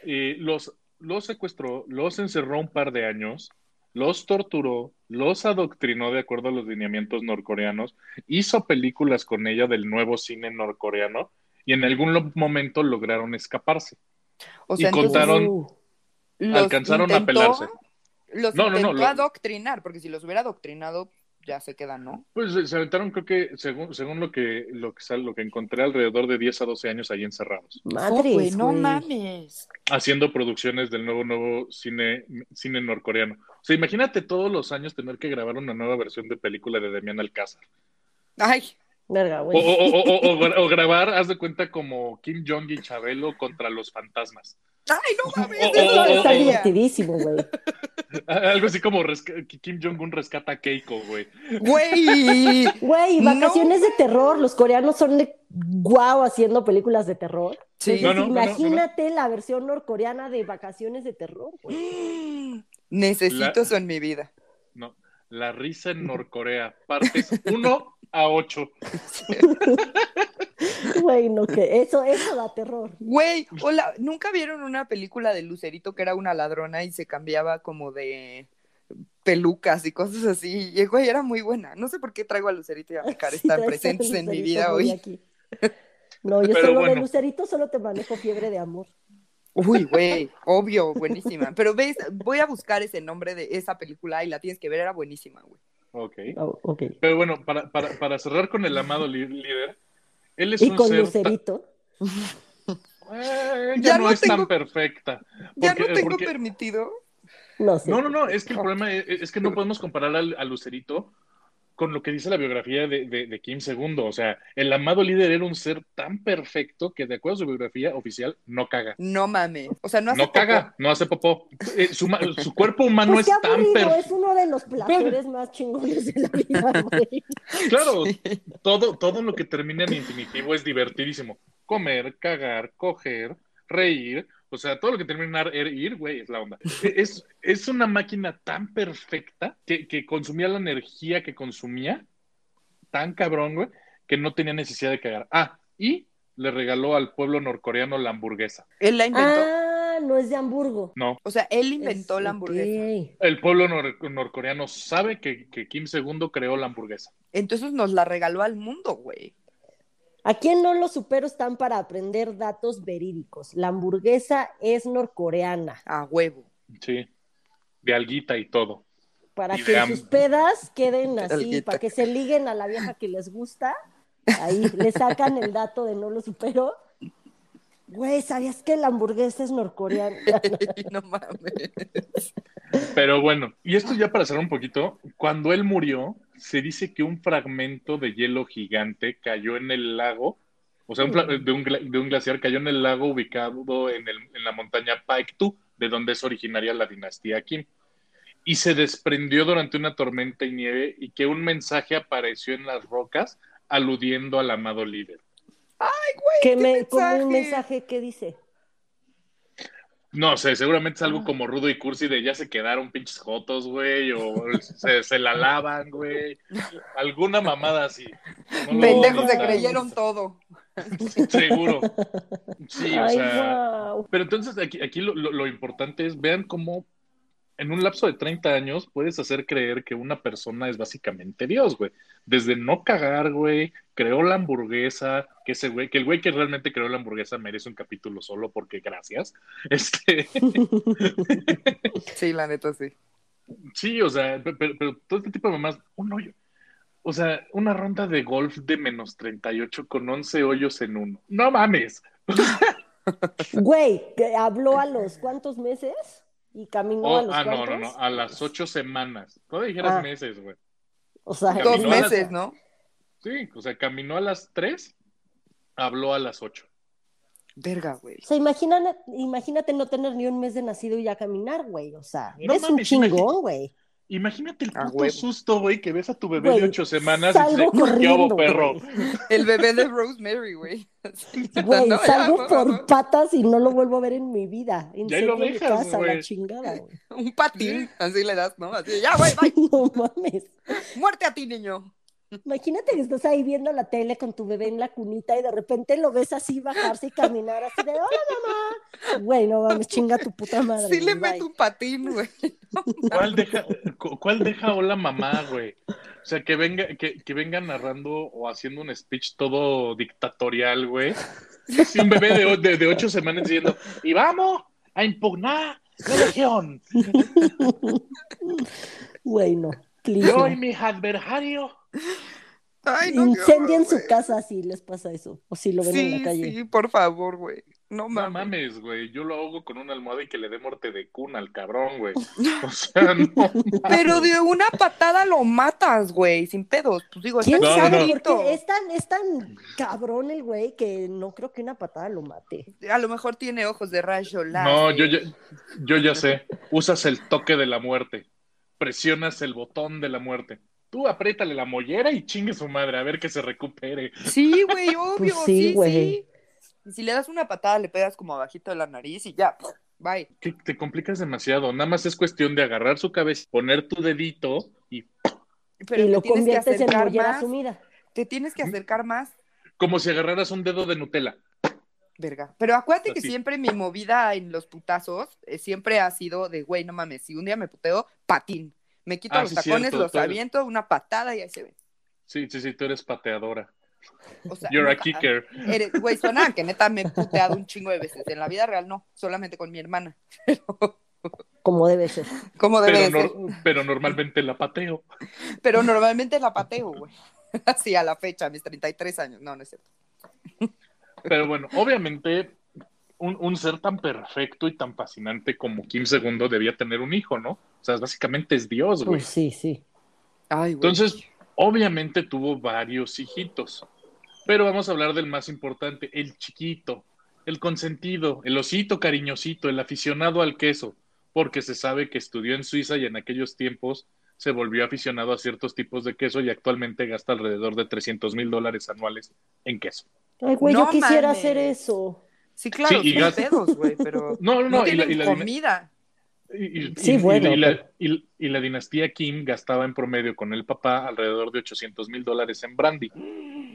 y los, los secuestró, los encerró un par de años, los torturó, los adoctrinó de acuerdo a los lineamientos norcoreanos, hizo películas con ella del nuevo cine norcoreano y en algún lo- momento lograron escaparse. O Y sea, entonces, contaron- Uh, los alcanzaron a pelarse. Los No, no, no, intentó lo- adoctrinar, porque si los hubiera adoctrinado, ya se quedan, ¿no? Pues se- se aventaron, creo que, según, según lo que lo que, sal- lo que encontré, alrededor de 10 a 12 años ahí encerrados, madres, güey, no mames. haciendo producciones del nuevo, nuevo cine, cine norcoreano. O sea, imagínate todos los años tener que grabar una nueva versión de película de Damián Alcázar. Ay, Verga, O, güey. o- o- o- o grabar, haz de cuenta, como Kim Jong y Chabelo contra los fantasmas. Ay, no mames. O- eso o- no o- Está sabía. divertidísimo, güey. Algo así como Kim Jong-un rescata a Keiko, güey. Güey. Güey, No. vacaciones de terror. Los coreanos son de guau haciendo películas de terror. Sí. Entonces, No, no, no, no, no. imagínate la versión norcoreana de vacaciones de terror, güey. Necesito La- eso en mi vida. No, La risa en Norcorea, partes 1 a 8. Güey, no, que eso, eso da terror. Güey, hola, ¿nunca vieron una película de Lucerito que era una ladrona y se cambiaba como de pelucas y cosas así? Y güey, era muy buena. No sé por qué traigo a Lucerito y a Micar, Sí, están presentes a en mi vida hoy. aquí. No, yo Pero solo de. Lucerito solo te manejo fiebre de amor. Uy, güey, obvio, buenísima. Pero ves, voy a buscar ese nombre de esa película y la tienes que ver, era buenísima, güey. Ok. Oh, ok. Pero bueno, para, para, para cerrar con el amado li- líder, él es Y un con ser. ta- Lucerito. Eh, ella Ya no, no es tengo- tan perfecta. Ya no tengo porque- permitido. No sé. No, no, no, es que el problema es, es que no podemos comparar al, a Lucerito con lo que dice la biografía de, de- de Kim II. O sea, el amado líder era un ser tan perfecto que, de acuerdo a su biografía oficial, no caga. No mames. O sea, no hace No caga, no hace popó. Eh, su, su cuerpo humano Pues es tan perfecto. es uno de los placeres más chingones de la vida, güey. Claro, todo, todo lo que termina en infinitivo es divertidísimo. Comer, cagar, coger, reír. O sea, todo lo que termina en ar- ir, güey, es la onda. Es, es una máquina tan perfecta que, que consumía la energía que consumía, tan cabrón, güey, que no tenía necesidad de cagar. Ah, y le regaló al pueblo norcoreano la hamburguesa. Él la inventó. Ah, no es de Hamburgo. No, O sea, él inventó Es- la hamburguesa. el pueblo nor- norcoreano sabe que, que Kim II creó la hamburguesa. Entonces nos la regaló al mundo, güey. ¿A quién no los supero están para aprender datos verídicos? La hamburguesa es norcoreana. A huevo. Sí, de alguita y todo. Para Y que de en sus pedas queden así, Alguita. para que se liguen a la vieja que les gusta. Ahí le sacan el dato de no lo supero. Güey, ¿sabías que la hamburguesa es norcoreana? no mames. Pero bueno, y esto ya para cerrar un poquito, cuando él murió, se dice que un fragmento de hielo gigante cayó en el lago, o sea, un fla- de, un, de un glaciar cayó en el lago ubicado en, el- en la montaña Paektu, de donde es originaria la dinastía Kim. Y se desprendió durante una tormenta y nieve y que un mensaje apareció en las rocas aludiendo al amado líder. que ¿qué me, como un mensaje? mensaje que dice. No sé, seguramente es algo como rudo y cursi de ya se quedaron pinches jotos, güey, o se, se la lavan, güey. Alguna mamada así. No Pendejos se creyeron todo. Seguro. Sí, o sea. wow. Pero entonces aquí, aquí lo, lo- lo importante es, vean cómo en un lapso de 30 años puedes hacer creer que una persona es básicamente Dios, güey. Desde no cagar, güey, creó la hamburguesa, que ese güey, que el güey que realmente creó la hamburguesa merece un capítulo solo porque gracias. Este, Sí, la neta, sí. sí, o sea, pe- pero, pero todo este tipo de mamás, un hoyo. O sea, una ronda de golf de menos 38 con 11 hoyos en uno. No mames. Güey, que habló a los cuántos meses y caminó Oh, a los ah, no, no, no, a las ocho semanas. No dijeras Ah. meses, güey. O sea, Caminó Dos las- meses, ¿no? Sí, o sea, caminó a las tres, habló a las ocho. Verga, güey. O sea, imagínate, imagínate no tener ni un mes de nacido y ya caminar, güey. O sea, No eres un mames, chingón, imagínate. güey. Imagínate el puto susto, güey, que ves a tu bebé Güey, de ocho semanas y salgo dices, ¿qué corriendo, perro? El bebé de Rosemary, güey. Güey, no, ya, salgo por patas y no lo vuelvo a ver en mi vida. Ya ahí lo dejas, casa, güey. la chingada, güey. Un patín, así le das, ¿no? Así, ya, güey, bye. No mames. Muerte a ti, niño. Imagínate que estás ahí viendo la tele con tu bebé en la cunita y de repente lo ves así bajarse y caminar así de, hola mamá. Güey, no mames, chinga tu puta madre. Sí le meto un patín, güey. ¿Cuál deja, cuál deja hola mamá, güey? O sea, que venga, que, que venga narrando o haciendo un speech todo dictatorial, güey. Así un bebé de, de, de ocho semanas diciendo, y vamos a impugnar la legión. Güey, no. Yo y mis adversarios. Ay, no, Incendien horror, su casa si les pasa eso. O si lo ven en la calle. sí, por favor, güey. No No mames. güey. Yo lo hago con una almohada y que le dé muerte de cuna al cabrón, güey. O sea, no. Pero de una patada lo matas, güey, sin pedos. Pues digo, ¿Quién está No, sabe? no. Porque es tan, es tan cabrón el güey que no creo que una patada lo mate. A lo mejor tiene ojos de rayo No, láser. yo ya, yo ya sé. Usas el toque de la muerte. Presionas el botón de la muerte. Tú apriétale la mollera y chingue su madre, a ver que se recupere. Sí, güey, obvio, Pues sí, sí, sí. Y si le das una patada, le pegas como abajito de la nariz y ya, bye. Que te complicas demasiado. Nada más es cuestión de agarrar su cabeza, poner tu dedito y Pero y te lo tienes que conviertes en acercar mollera más. sumida. Te tienes que acercar más, como si agarraras un dedo de Nutella. verga. Pero acuérdate que siempre mi movida en los putazos eh, siempre ha sido de, güey, no mames, si un día me puteo, patín. Me quito Ah, los sí, tacones, cierto, los eres- aviento, una patada y ahí se ven. Sí, sí, sí, tú eres pateadora. O sea, You're a kicker. Eres, güey, suena que neta me he puteado un chingo de veces. En la vida real no, solamente con mi hermana. Como debe ser. ¿Cómo debe Pero, de ser? nor- pero normalmente la pateo. Pero normalmente la pateo, güey. Así a la fecha, a mis 33 años. No, no es cierto. Pero bueno, obviamente, un, un ser tan perfecto y tan fascinante como Kim II debía tener un hijo, ¿no? O sea, básicamente es Dios, güey. Pues sí, sí. Ay, güey. Entonces, obviamente tuvo varios hijitos. Pero vamos a hablar del más importante, el chiquito, el consentido, el osito cariñosito, el aficionado al queso, porque se sabe que estudió en Suiza y en aquellos tiempos se volvió aficionado a ciertos tipos de queso y actualmente gasta alrededor de 300 mil dólares anuales en queso. Ay, güey, No yo quisiera mames. hacer eso. sí, claro, Sí, y pedos, güey, pero No, no, no, no, y la- y comida. Y, Sí, y- bueno, y la, pero- y- y la dinastía Kim gastaba en promedio con el papá alrededor de 800 mil dólares en brandy.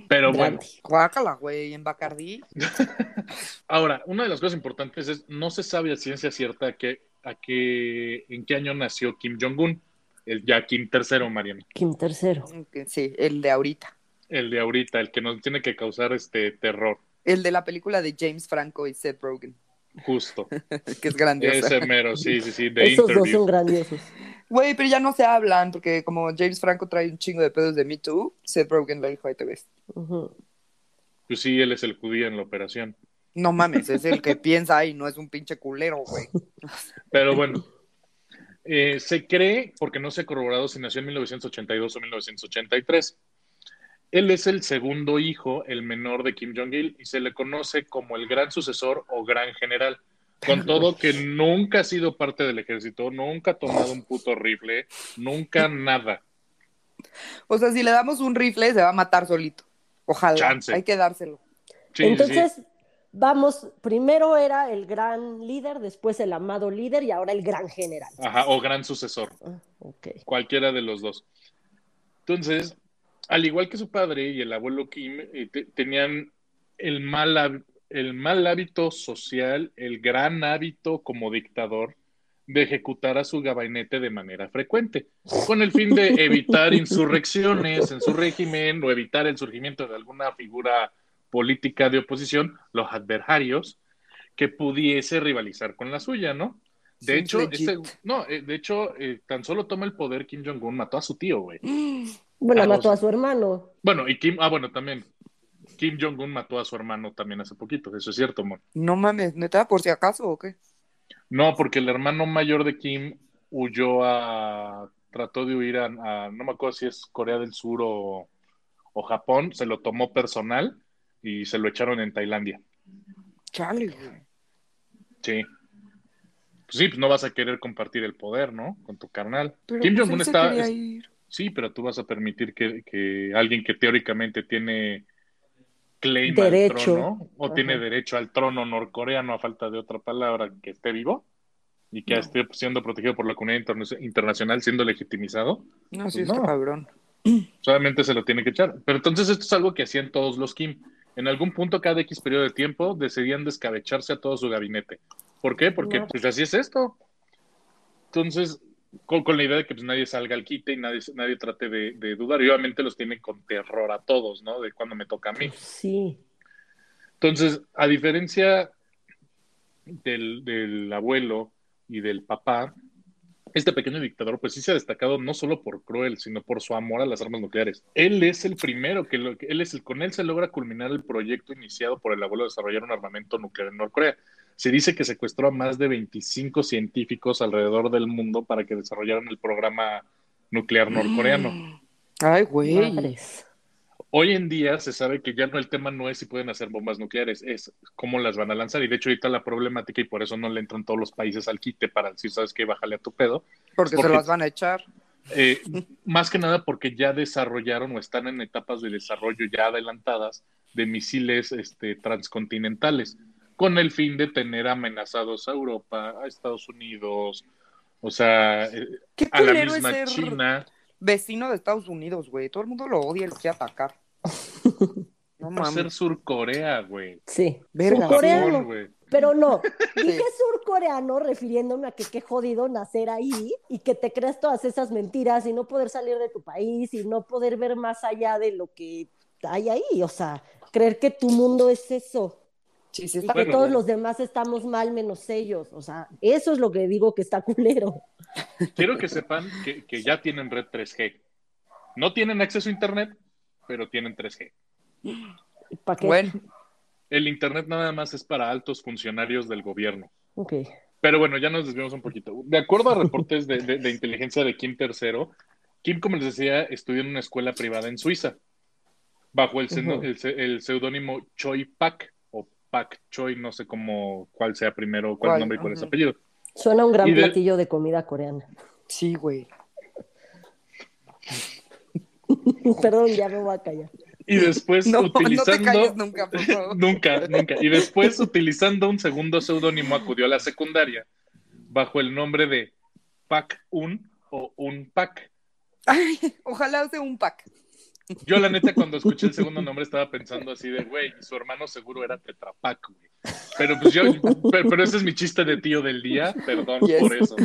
Pero bueno. Guácala, güey, en Bacardí. ahora, una de las cosas importantes es, no se sabe a ciencia cierta que, a en qué año nació Kim Jong-un, el ya Kim III, Mariana, Kim tercero. Sí, el de ahorita. el de ahorita, el que nos tiene que causar este terror, El de la película de James Franco y Seth Rogen, justo. que es grandioso. Ese mero, sí, sí, sí, de Esos dos son grandiosos. Güey, pero ya no se hablan, porque como James Franco trae un chingo de pedos de Me Too, Seth Rogen le dijo, ahí te ves. Pues sí, él es el judío en la operación. No mames, es el que piensa y no es un pinche culero, güey. Pero bueno, eh, se cree, porque no se ha corroborado si nació en 1982 o 1983. Él es el segundo hijo, el menor de Kim Jong-il, y se le conoce como el gran sucesor o gran general. Con todo que nunca ha sido parte del ejército, nunca ha tomado un puto rifle, nunca nada. O sea, si le damos un rifle, se va a matar solito. Ojalá, Chance. hay que dárselo. Sí, sí, Entonces, vamos, primero era el gran líder, después el amado líder y ahora el gran general. Ajá, o gran sucesor. Ah, ok. cualquiera de los dos. Entonces, al igual que su padre y el abuelo Kim, eh, te- tenían el mal, el mal hábito social, el gran hábito como dictador de ejecutar a su gabinete de manera frecuente, con el fin de evitar insurrecciones en su régimen o evitar el surgimiento de alguna figura política de oposición, los adversarios, que pudiese rivalizar con la suya, ¿no? De hecho, este- no, eh, de hecho, eh, tan solo toma el poder Kim Jong-un, mató a su tío, güey. Bueno, mató a su hermano. Bueno, y Kim, ah, bueno, también. Kim Jong-un mató a su hermano también hace poquito, eso es cierto, amor. No mames, neta, por si acaso o qué. No, porque el hermano mayor de Kim huyó a, trató de huir a, a- no me acuerdo si es Corea del Sur o, o Japón, se lo tomó personal y se lo echaron en Tailandia. Chale, güey. Sí. Pues sí, pues no vas a querer compartir el poder, ¿no? Con tu carnal. Pero Kim pues Jong-un está, ir. Sí, pero tú vas a permitir que, que alguien que teóricamente tiene claim al Derecho. trono o Ajá. tiene derecho al trono norcoreano a falta de otra palabra que esté vivo y que No. esté siendo protegido por la comunidad interna- internacional siendo legitimizado. No, sí, Pues está no. cabrón. Solamente se lo tiene que echar. Pero entonces esto es algo que hacían todos los Kim. En algún punto, cada X periodo de tiempo, decidían descabecharse a todo su gabinete. ¿Por qué? Porque No. pues así es esto. Entonces, con, con la idea de que pues, nadie salga al quite y nadie, nadie trate de, de dudar. Y obviamente los tienen con terror a todos, ¿no? De cuando me toca a mí. Sí. Entonces, a diferencia del, del abuelo y del papá, este pequeño dictador, pues sí se ha destacado no solo por cruel, sino por su amor a las armas nucleares. Él es el primero que, lo, que- él es el, con él se logra culminar el proyecto iniciado por el abuelo de desarrollar un armamento nuclear en Norcorea. Se dice que secuestró a más de 25 científicos alrededor del mundo para que desarrollaran el programa nuclear norcoreano. Ay, güey. Madres. Hoy en día se sabe que ya no el tema no es si pueden hacer bombas nucleares, es cómo las van a lanzar. Y de hecho ahorita la problemática, y por eso no le entran todos los países al quite para decir, sabes qué, bájale a tu pedo. Porque, Porque- se las van a echar. Eh, más que nada porque ya desarrollaron o están en etapas de desarrollo ya adelantadas de misiles este, transcontinentales, con el fin de tener amenazados a Europa, a Estados Unidos, o sea, eh, a la misma China. vecino de Estados Unidos, güey. Todo el mundo lo odia les quiere atacar. No Por ser. Surcorea, güey. Sí. Verga. Surcoreano. Güey. Pero no, dije surcoreano refiriéndome a que qué jodido nacer ahí y que te creas todas esas mentiras y no poder salir de tu país y no poder ver más allá de lo que hay ahí. O sea, creer que tu mundo es eso Sí, sí y está que Bueno, todos bueno. los demás estamos mal menos ellos. O sea, eso es lo que digo que está culero. Quiero que sepan que, que ya tienen red 3G. No tienen acceso a Internet, pero tienen 3G. ¿Para qué? Bueno, El Internet nada más es para altos funcionarios del gobierno. Ok. Pero bueno, ya nos desviamos un poquito. De acuerdo a reportes de, de- de inteligencia de Kim III, Kim, como les decía, estudió en una escuela privada en Suiza, bajo el, el seudónimo Choi Pak, o Pak Choi, no sé cómo, cuál sea primero, cuál es ¿Cuál? el nombre y cuál es Ujú. apellido. Suena un gran Y de- platillo de comida coreana. sí, güey. Perdón, ya me voy a callar. Y después No, no te utilizando... calles nunca, por favor. nunca, nunca. Y después, utilizando un segundo seudónimo, acudió a la secundaria bajo el nombre de Pak Un o Un Pak. Ay, ojalá sea un pack. Yo, la neta, cuando escuché el segundo nombre, estaba pensando así de, güey, su hermano seguro era Tetrapac, güey. Pero pues yo, pero, pero ese es mi chiste de tío del día, perdón Yes. por eso.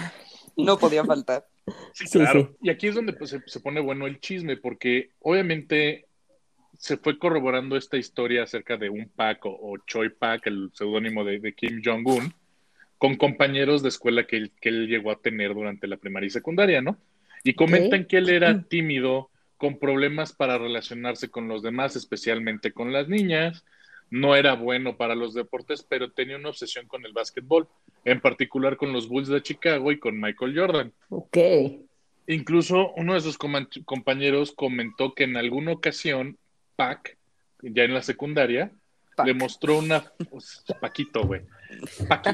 No podía faltar. Sí, Sí, claro. sí. Y aquí es donde pues, se, se pone bueno el chisme, porque obviamente se fue corroborando esta historia acerca de un Pak o, o Choi Pak, el seudónimo de, de Kim Jong-un, con compañeros de escuela que él, que él llegó a tener durante la primaria y secundaria, ¿no? Y comentan que él era tímido, con problemas para relacionarse con los demás, especialmente con las niñas. No era bueno para los deportes, pero tenía una obsesión con el básquetbol, en particular con los Bulls de Chicago y con Michael Jordan. Ok. Incluso uno de sus compañeros comentó que en alguna ocasión Pac, ya en la secundaria, Pac. le mostró una... pues, Paquito, güey. Paqui.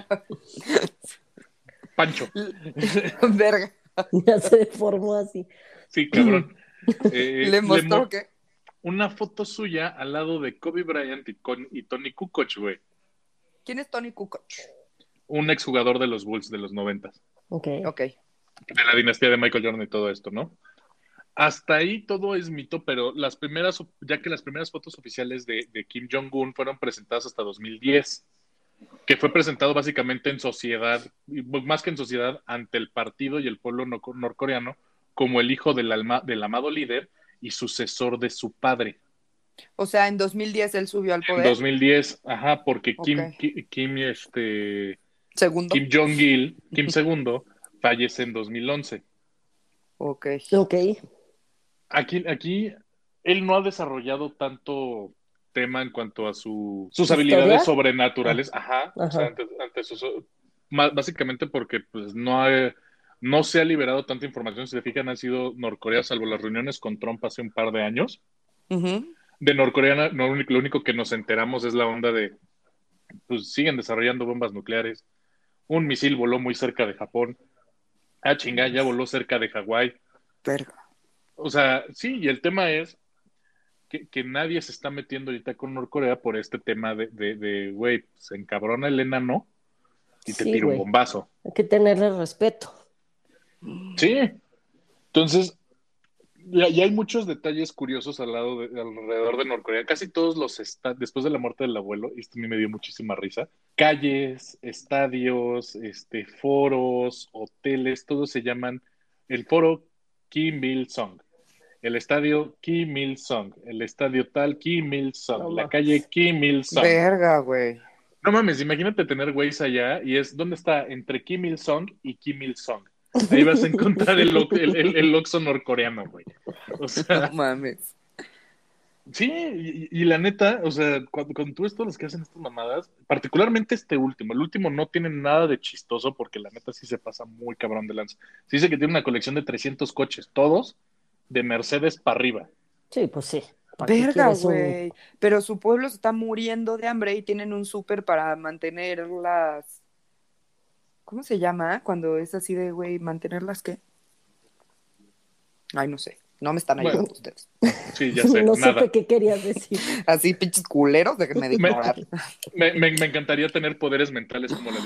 Pancho. Verga. Ya se deformó así. Sí, cabrón. Eh, Le mostró mo- que. Una foto suya al lado de Kobe Bryant y, con- y Tony Kukoc, güey. ¿Quién es Tony Kukoc? Un exjugador de los Bulls de los noventas. Ok. Ok. de la dinastía de Michael Jordan y todo esto, ¿no? Hasta ahí todo es mito, pero las primeras, ya que las primeras fotos oficiales de, de Kim Jong-un fueron presentadas hasta 2010, que fue presentado básicamente en sociedad, más que en sociedad, ante el partido y el pueblo no- norcoreano, como el hijo del, alma- del amado líder y sucesor de su padre. O sea, en 2010 él subió al En poder. 2010, ajá, porque Kim, Ok. Ki- Kim, este, Segundo. Kim Jong-il, Kim II, fallece en 2011. Ok. Ok. Aquí, aquí él no ha desarrollado tanto tema en cuanto a su, sus ¿Historia? habilidades sobrenaturales, ajá, o Ajá. sea, ante, ante sus- ma- básicamente porque pues no ha- no se ha liberado tanta información, si se fijan, ha sido Norcorea, salvo las reuniones con Trump hace un par de años. De Norcorea, no, lo único- que nos enteramos es la onda de, pues siguen desarrollando bombas nucleares, un misil voló muy cerca de Japón, ah, chingada, ya voló cerca de Hawái, Verga. o sea, sí, y el tema es que, que nadie se está metiendo ahorita con Norcorea por este tema de, de, de, güey, se encabrona el enano y te Sí, tira un bombazo. Hay que tenerle respeto. Sí. Entonces, Y y hay muchos detalles curiosos al lado de- alrededor de Norcorea. Casi todos los esta- después de la muerte del abuelo, y esto a mí me dio muchísima risa. Calles, estadios, este, foros, hoteles, todos se llaman el foro Kim Il Sung, el estadio Kim Il Sung, el estadio tal Kim Il Sung, No la calle Kim Il Sung. Verga, güey. No mames, imagínate tener güeyes allá y es ¿dónde está? Entre Kim Il Sung y Kim Il Sung. Ahí vas a encontrar el, el, el, el Oxxo norcoreano, güey. O sea, No mames. sí, y, y la neta, o sea, cuando, cuando tú ves todos los que hacen estas mamadas, particularmente este último, el último no tiene nada de chistoso porque la neta sí se pasa muy cabrón de lanza. Se dice que tiene una colección de 300 coches, todos de Mercedes para arriba. Sí, pues sí. ¿Para qué Verga, güey. Pero su pueblo se está muriendo de hambre y tienen un súper para mantener las. ¿Cómo se llama? Cuando es así de, güey, mantenerlas qué? Ay, no sé. No me están Bueno. ayudando ustedes. Sí, ya sé, no nada. supe qué querías decir. Así, pinches culeros, déjenme de Me- ignorar. Me, me- me encantaría tener poderes mentales como la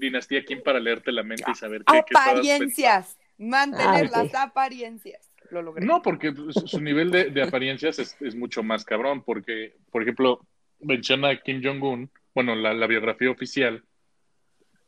dinastía- Kim para leerte la mente y saber qué, qué Apariencias. Mantener Ah, ok. las apariencias. Lo logré. No, porque su, su nivel de, de apariencias es, es mucho más cabrón, porque, por ejemplo, menciona a Kim Jong-un, bueno, la, la biografía oficial,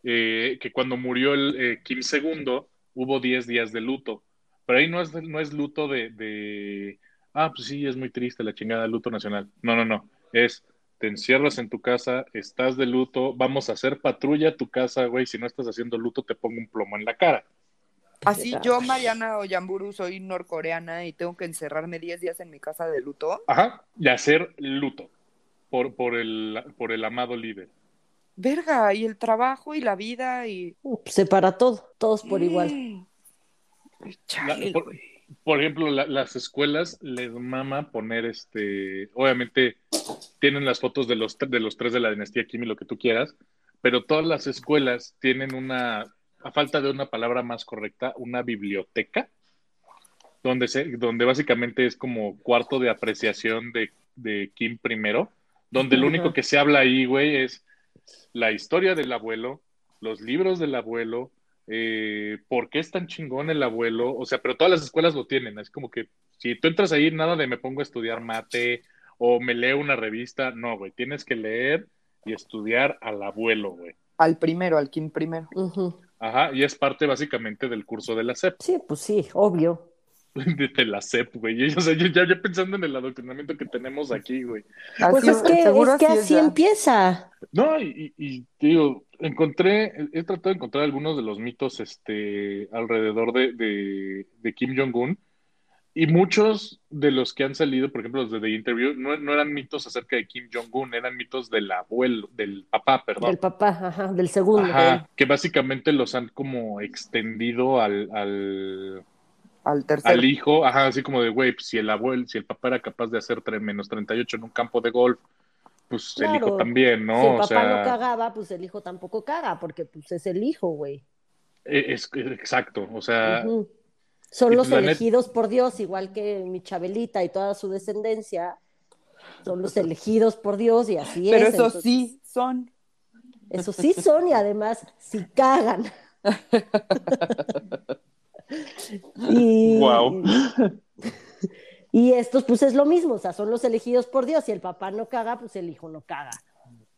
eh, que cuando murió el eh, Kim II hubo 10 días de luto, pero ahí no es, no es luto de, de, ah, pues sí, es muy triste la chingada, luto nacional. No, no, no, es, te encierras en tu casa, estás de luto, vamos a hacer patrulla a tu casa, güey, si no estás haciendo luto te pongo un plomo en la cara. Así yo, Mariana Oyamburu, soy norcoreana y tengo que encerrarme 10 días en mi casa de luto. Ajá, y hacer luto por, por, el, por el amado líder. Verga, y el trabajo y la vida y. Separa todo, todos por igual. Mm. Chale, La- por, ejemplo, la- las escuelas les mama poner este, obviamente tienen las fotos de los, de los tres de la dinastía Kim y lo que tú quieras, pero todas las escuelas tienen una, a falta de una palabra más correcta, una biblioteca, donde, se, donde básicamente es como cuarto de apreciación de, de Kim primero, donde lo único que se habla ahí, güey, es la historia del abuelo, los libros del abuelo, eh, por qué es tan chingón el abuelo, o sea, pero todas las escuelas lo tienen, es como que si tú entras ahí, nada de me pongo a estudiar mate o me leo una revista, no, güey, tienes que leer y estudiar al abuelo, güey. Al primero, al Kim primero. Ajá, y es parte básicamente del curso de la SEP, Sí, pues sí, obvio. de, la SEP, güey. O sea, yo ya, ya pensando en el adoctrinamiento que tenemos aquí, güey. Pues Así- es que, seguro es que así ya. empieza. No, y, y, digo, encontré, he tratado de encontrar algunos de los mitos este, alrededor de, de, de Kim Jong-un, y muchos de los que han salido, por ejemplo, los de The Interview, no, no eran mitos acerca de Kim Jong-un, eran mitos del abuelo, del papá, perdón. Del papá, ajá, del segundo. Ajá, que básicamente los han como extendido al, al, Al hijo, ajá, así como de, güey, pues, si el abuelo, si el papá era capaz de hacer tre- menos 38 en un campo de golf, pues el hijo también, ¿no? si el O papá sea, no cagaba, pues el hijo tampoco caga, porque pues es el hijo, güey. e- es, es- exacto, o sea. Son los net- elegidos por Dios, igual que mi Chabelita y toda su descendencia. Son los elegidos por Dios y así Pero es. eso entonces, sí son. Eso sí son y además sí cagan. y, Guau. y estos pues es lo mismo, o sea, son los elegidos por Dios. Si el papá no caga, pues el hijo no caga.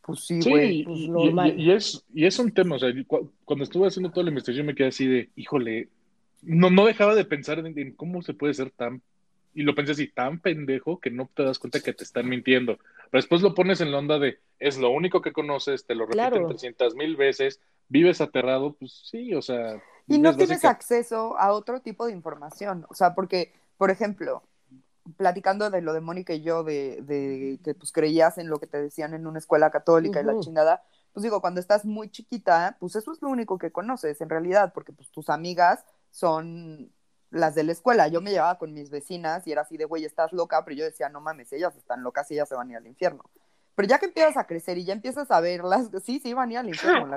Pues sí, Sí, güey. y, pues, y- normal. y- y es, y es un tema, o sea, cu- cuando estuve haciendo toda la investigación me quedé así de, híjole, no, no dejaba de pensar en, en cómo se puede ser tan, y lo pensé así, tan pendejo que no te das cuenta que te están mintiendo. Pero después lo pones en la onda de, es lo único que conoces, te lo repiten Claro. 300 mil veces, vives aterrado, pues sí, o sea. Y no es tienes acceso a otro tipo de información. O sea, porque, por ejemplo, platicando de lo de Mónica y yo, de, de que pues creías en lo que te decían en una escuela católica y la chingada, pues digo, cuando estás muy chiquita, pues eso es lo único que conoces en realidad, porque pues tus amigas son las de la escuela. Yo me llevaba con mis vecinas y era así de, güey, estás loca, pero yo decía, no mames, ellas están locas y ellas se van a ir al infierno. Pero ya que empiezas a crecer y ya empiezas a verlas, sí, sí, van a ir al infierno, la.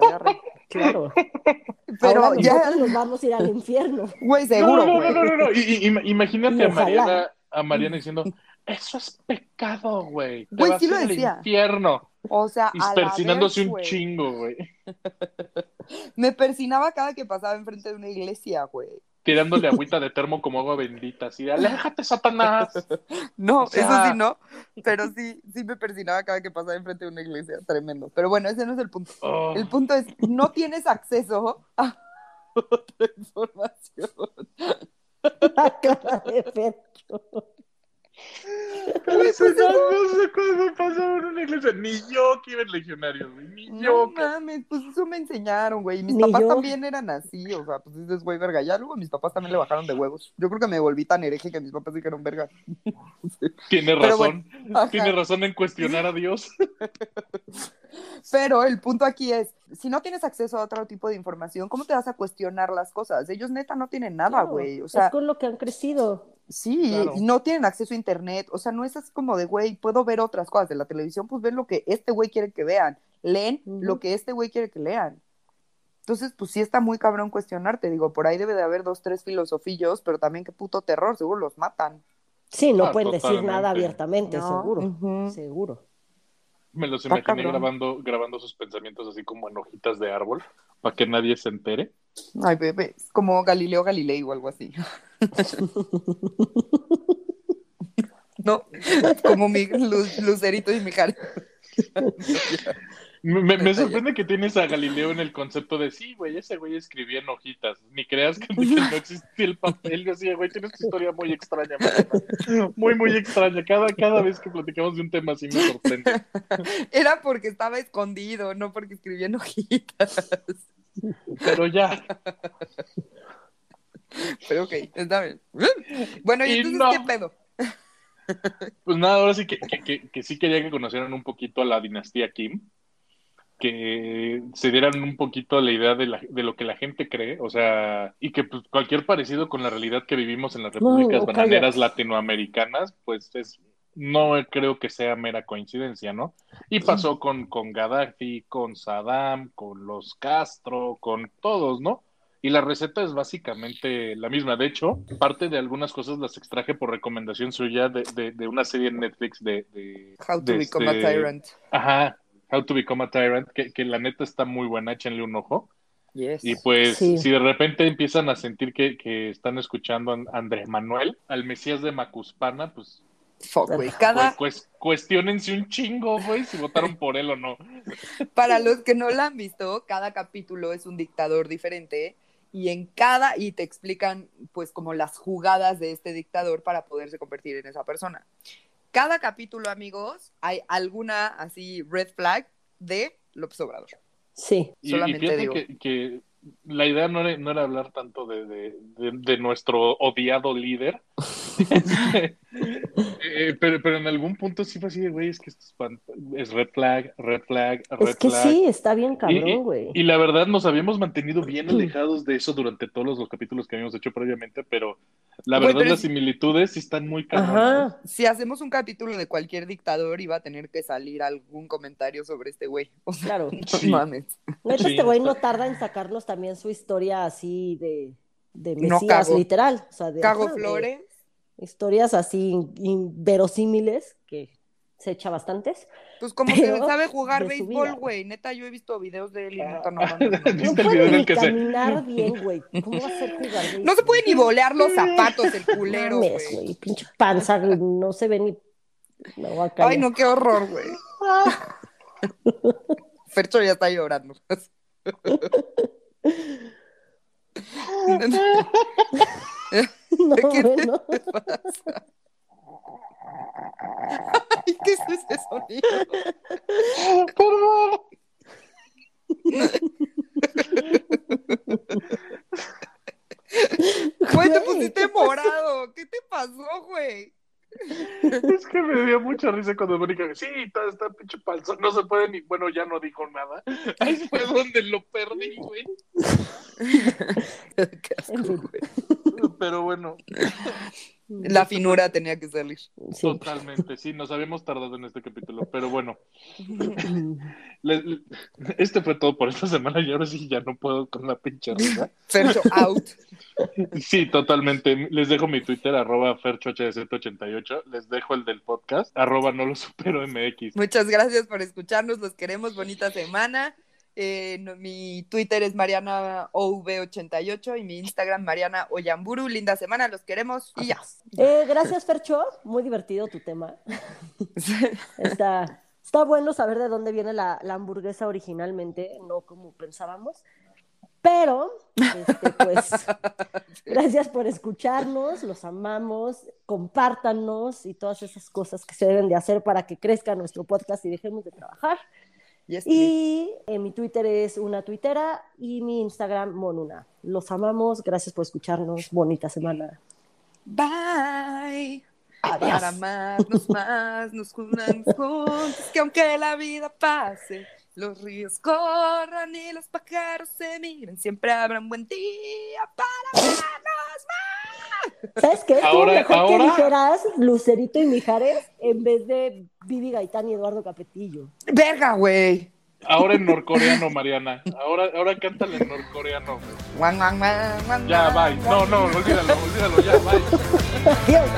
Claro. Pero Ahora ya, nos vamos a ir al infierno. güey, seguro, no, no, no, no, no. Y- y- ima- imagínate Y a. Mariana, a Mariana diciendo, eso es pecado, güey. Te Güey, vas sí lo decía. infierno. O sea, Y persinándose un chingo, güey. Me persinaba cada que pasaba enfrente de una iglesia, güey. Tirándole agüita de termo como agua bendita, así de aléjate, Satanás. No, O sea- eso sí no, pero sí, sí me persinaba cada que pasaba enfrente de una iglesia, tremendo. Pero bueno, ese no es el punto. Oh, El punto es, no tienes acceso a otra información. La cara de. Pero eso no, no sé cuándo pasó en una iglesia. Ni yo que iba en legionarios, güey, ni No yo. que- mames, pues eso me enseñaron, güey. Y Mis Ni papás yo. también eran así, o sea, pues dices, güey, verga. Ya luego mis papás también le bajaron de huevos. Yo creo que me volví tan hereje que mis papás dijeron, verga. Tiene razón. Tiene razón en cuestionar a Dios. Pero el punto aquí es, si no tienes acceso a otro tipo de información, ¿cómo te vas a cuestionar las cosas? Ellos neta no tienen nada, Claro, güey. O sea, es con lo que han crecido. Sí, Claro. y no tienen acceso a internet. O sea, no es así como de, güey, puedo ver otras cosas de la televisión, pues ven lo que este güey quiere que vean. Leen lo que este güey quiere que lean. Entonces, pues sí está muy cabrón cuestionarte. Digo, por ahí debe de haber dos, tres filosofillos, pero también qué puto terror, seguro los matan. Sí, no Ah, pueden decir nada abiertamente, ¿no? seguro. Seguro. Me los Está imaginé cabrón. grabando, grabando sus pensamientos así como en hojitas de árbol, para que nadie se entere. Ay, bebé, es como Galileo Galilei o algo así. No, como mi Lu- Lucerito y mi Jare. Me, sorprende que tienes a Galileo en el concepto de sí, güey, ese güey escribía en hojitas. Ni creas que, que no existía el papel. Yo decía, güey, tienes tu historia muy extraña, mamá. Muy, muy extraña. Cada, cada vez que platicamos de un tema así me sorprende. Era porque estaba escondido, no porque escribía en hojitas. Pero ya, Pero ok, está bien. Bueno, ¿y Y entonces no. qué pedo? pues nada, ahora sí que, que, que- que sí quería que conocieran un poquito a la dinastía Kim. Que se dieran un poquito la idea de, la- de lo que la gente cree, o sea, y que pues, cualquier parecido con la realidad que vivimos en las repúblicas no, bananeras latinoamericanas, pues es, no creo que sea mera coincidencia, ¿no? Y pasó con, con Gaddafi, con Saddam, con los Castro, con todos, ¿no? Y la receta es básicamente la misma. De hecho, parte de algunas cosas las extraje por recomendación suya de, de, de una serie en Netflix de... de How to de become este- a tyrant. Ajá, How to Become a Tyrant, que, que la neta está muy buena, échenle un ojo. Yes. Y pues, Sí. si de repente empiezan a sentir que, que están escuchando a Andrés Manuel, al Mesías de Macuspana, pues, Fuck, güey. Cada, pues, pues cuestionense un chingo, güey, si votaron por él o no. para los que no la han visto, cada capítulo es un dictador diferente y en cada, y te explican pues como las jugadas de este dictador para poderse convertir en esa persona. Cada capítulo, amigos, hay alguna así red flag de López Obrador. Sí. Y, y Solamente digo. que, que la idea no era, no era hablar tanto de, de, de- de nuestro odiado líder, Eh, pero, pero en algún punto sí fue así de, güey, es que esto es, pan- es red flag, red flag, red Es que flag. sí, está bien cabrón, güey. Y la verdad nos habíamos mantenido bien alejados de eso durante todos los, los capítulos que habíamos hecho previamente, pero la verdad pero las es- similitudes sí están muy cabronas. Si hacemos un capítulo de cualquier dictador, iba a tener que salir algún comentario sobre este güey. O sea, Claro. no Sí. mames. Sí, este güey está- no tarda en sacarnos también su historia así de, de No Mesías, cago. literal. O sea, de, Cago ajá, de Flores. Historias así in- inverosímiles, que se echa bastantes. Pues como que sabe jugar béisbol, güey. Neta, yo he visto videos de él y Ah. neta no no mames. ¿Viste No video puede ni que se- caminar bien, güey. ¿Cómo va a ser jugar béisbol? No se puede ni volear los zapatos el culero, güey. güey. Pinche panza, güey, no se ve ni. No, voy a callar. Ay, no, qué horror, güey. Fercho ya está llorando. No, ¿Qué te bueno. pasa? Ay, ¿Qué es ese sonido? Perdón. Güey, te pusiste morado. ¿Qué te pasó, güey? Es que me dio mucha risa cuando Mónica sí, está, está pinche panzón, no se puede ni, bueno, ya no dijo nada. Ahí fue donde lo perdí, güey. Qué asco, güey. Pero bueno, La finura tenía que salir. Totalmente, sí, nos habíamos tardado en este capítulo, pero bueno. Le- le- este fue todo por esta semana y ahora sí ya no puedo con la pinche risa. Fercho out. Sí, totalmente. Les dejo mi Twitter, arroba ferchohz88. Les dejo el del podcast, arroba no lo supero MX. Muchas gracias por escucharnos. Los queremos. Bonita semana. Eh, no- mi Twitter es Mariana OV88 y mi Instagram Mariana Oyamburu. Linda semana, los queremos y ya. Eh, gracias, Fercho. Muy divertido tu tema. Está, está bueno saber de dónde viene la, la hamburguesa originalmente, no como pensábamos. Pero, este, pues, gracias por escucharnos, los amamos, compártanos y todas esas cosas que se deben de hacer para que crezca nuestro podcast y dejemos de trabajar. Yes. Y eh, mi Twitter es una tuitera y mi Instagram monuna. Los amamos, gracias por escucharnos, bonita semana. Bye. Adiós. Para amarnos más, nos junamos juntos, que aunque la vida pase, los ríos corran y los pájaros se miren, siempre habrá un buen día para amarnos más. ¿Sabes qué? Ahora- mejor ahora- que dijeras Lucerito y Mijares en vez de Vivi Gaitán y Eduardo Capetillo. Verga, güey. Ahora en norcoreano, Mariana. Ahora, ahora cántale en norcoreano. Ya, bye. No, no, olvídalo, olvídalo, ya, bye. Adiós.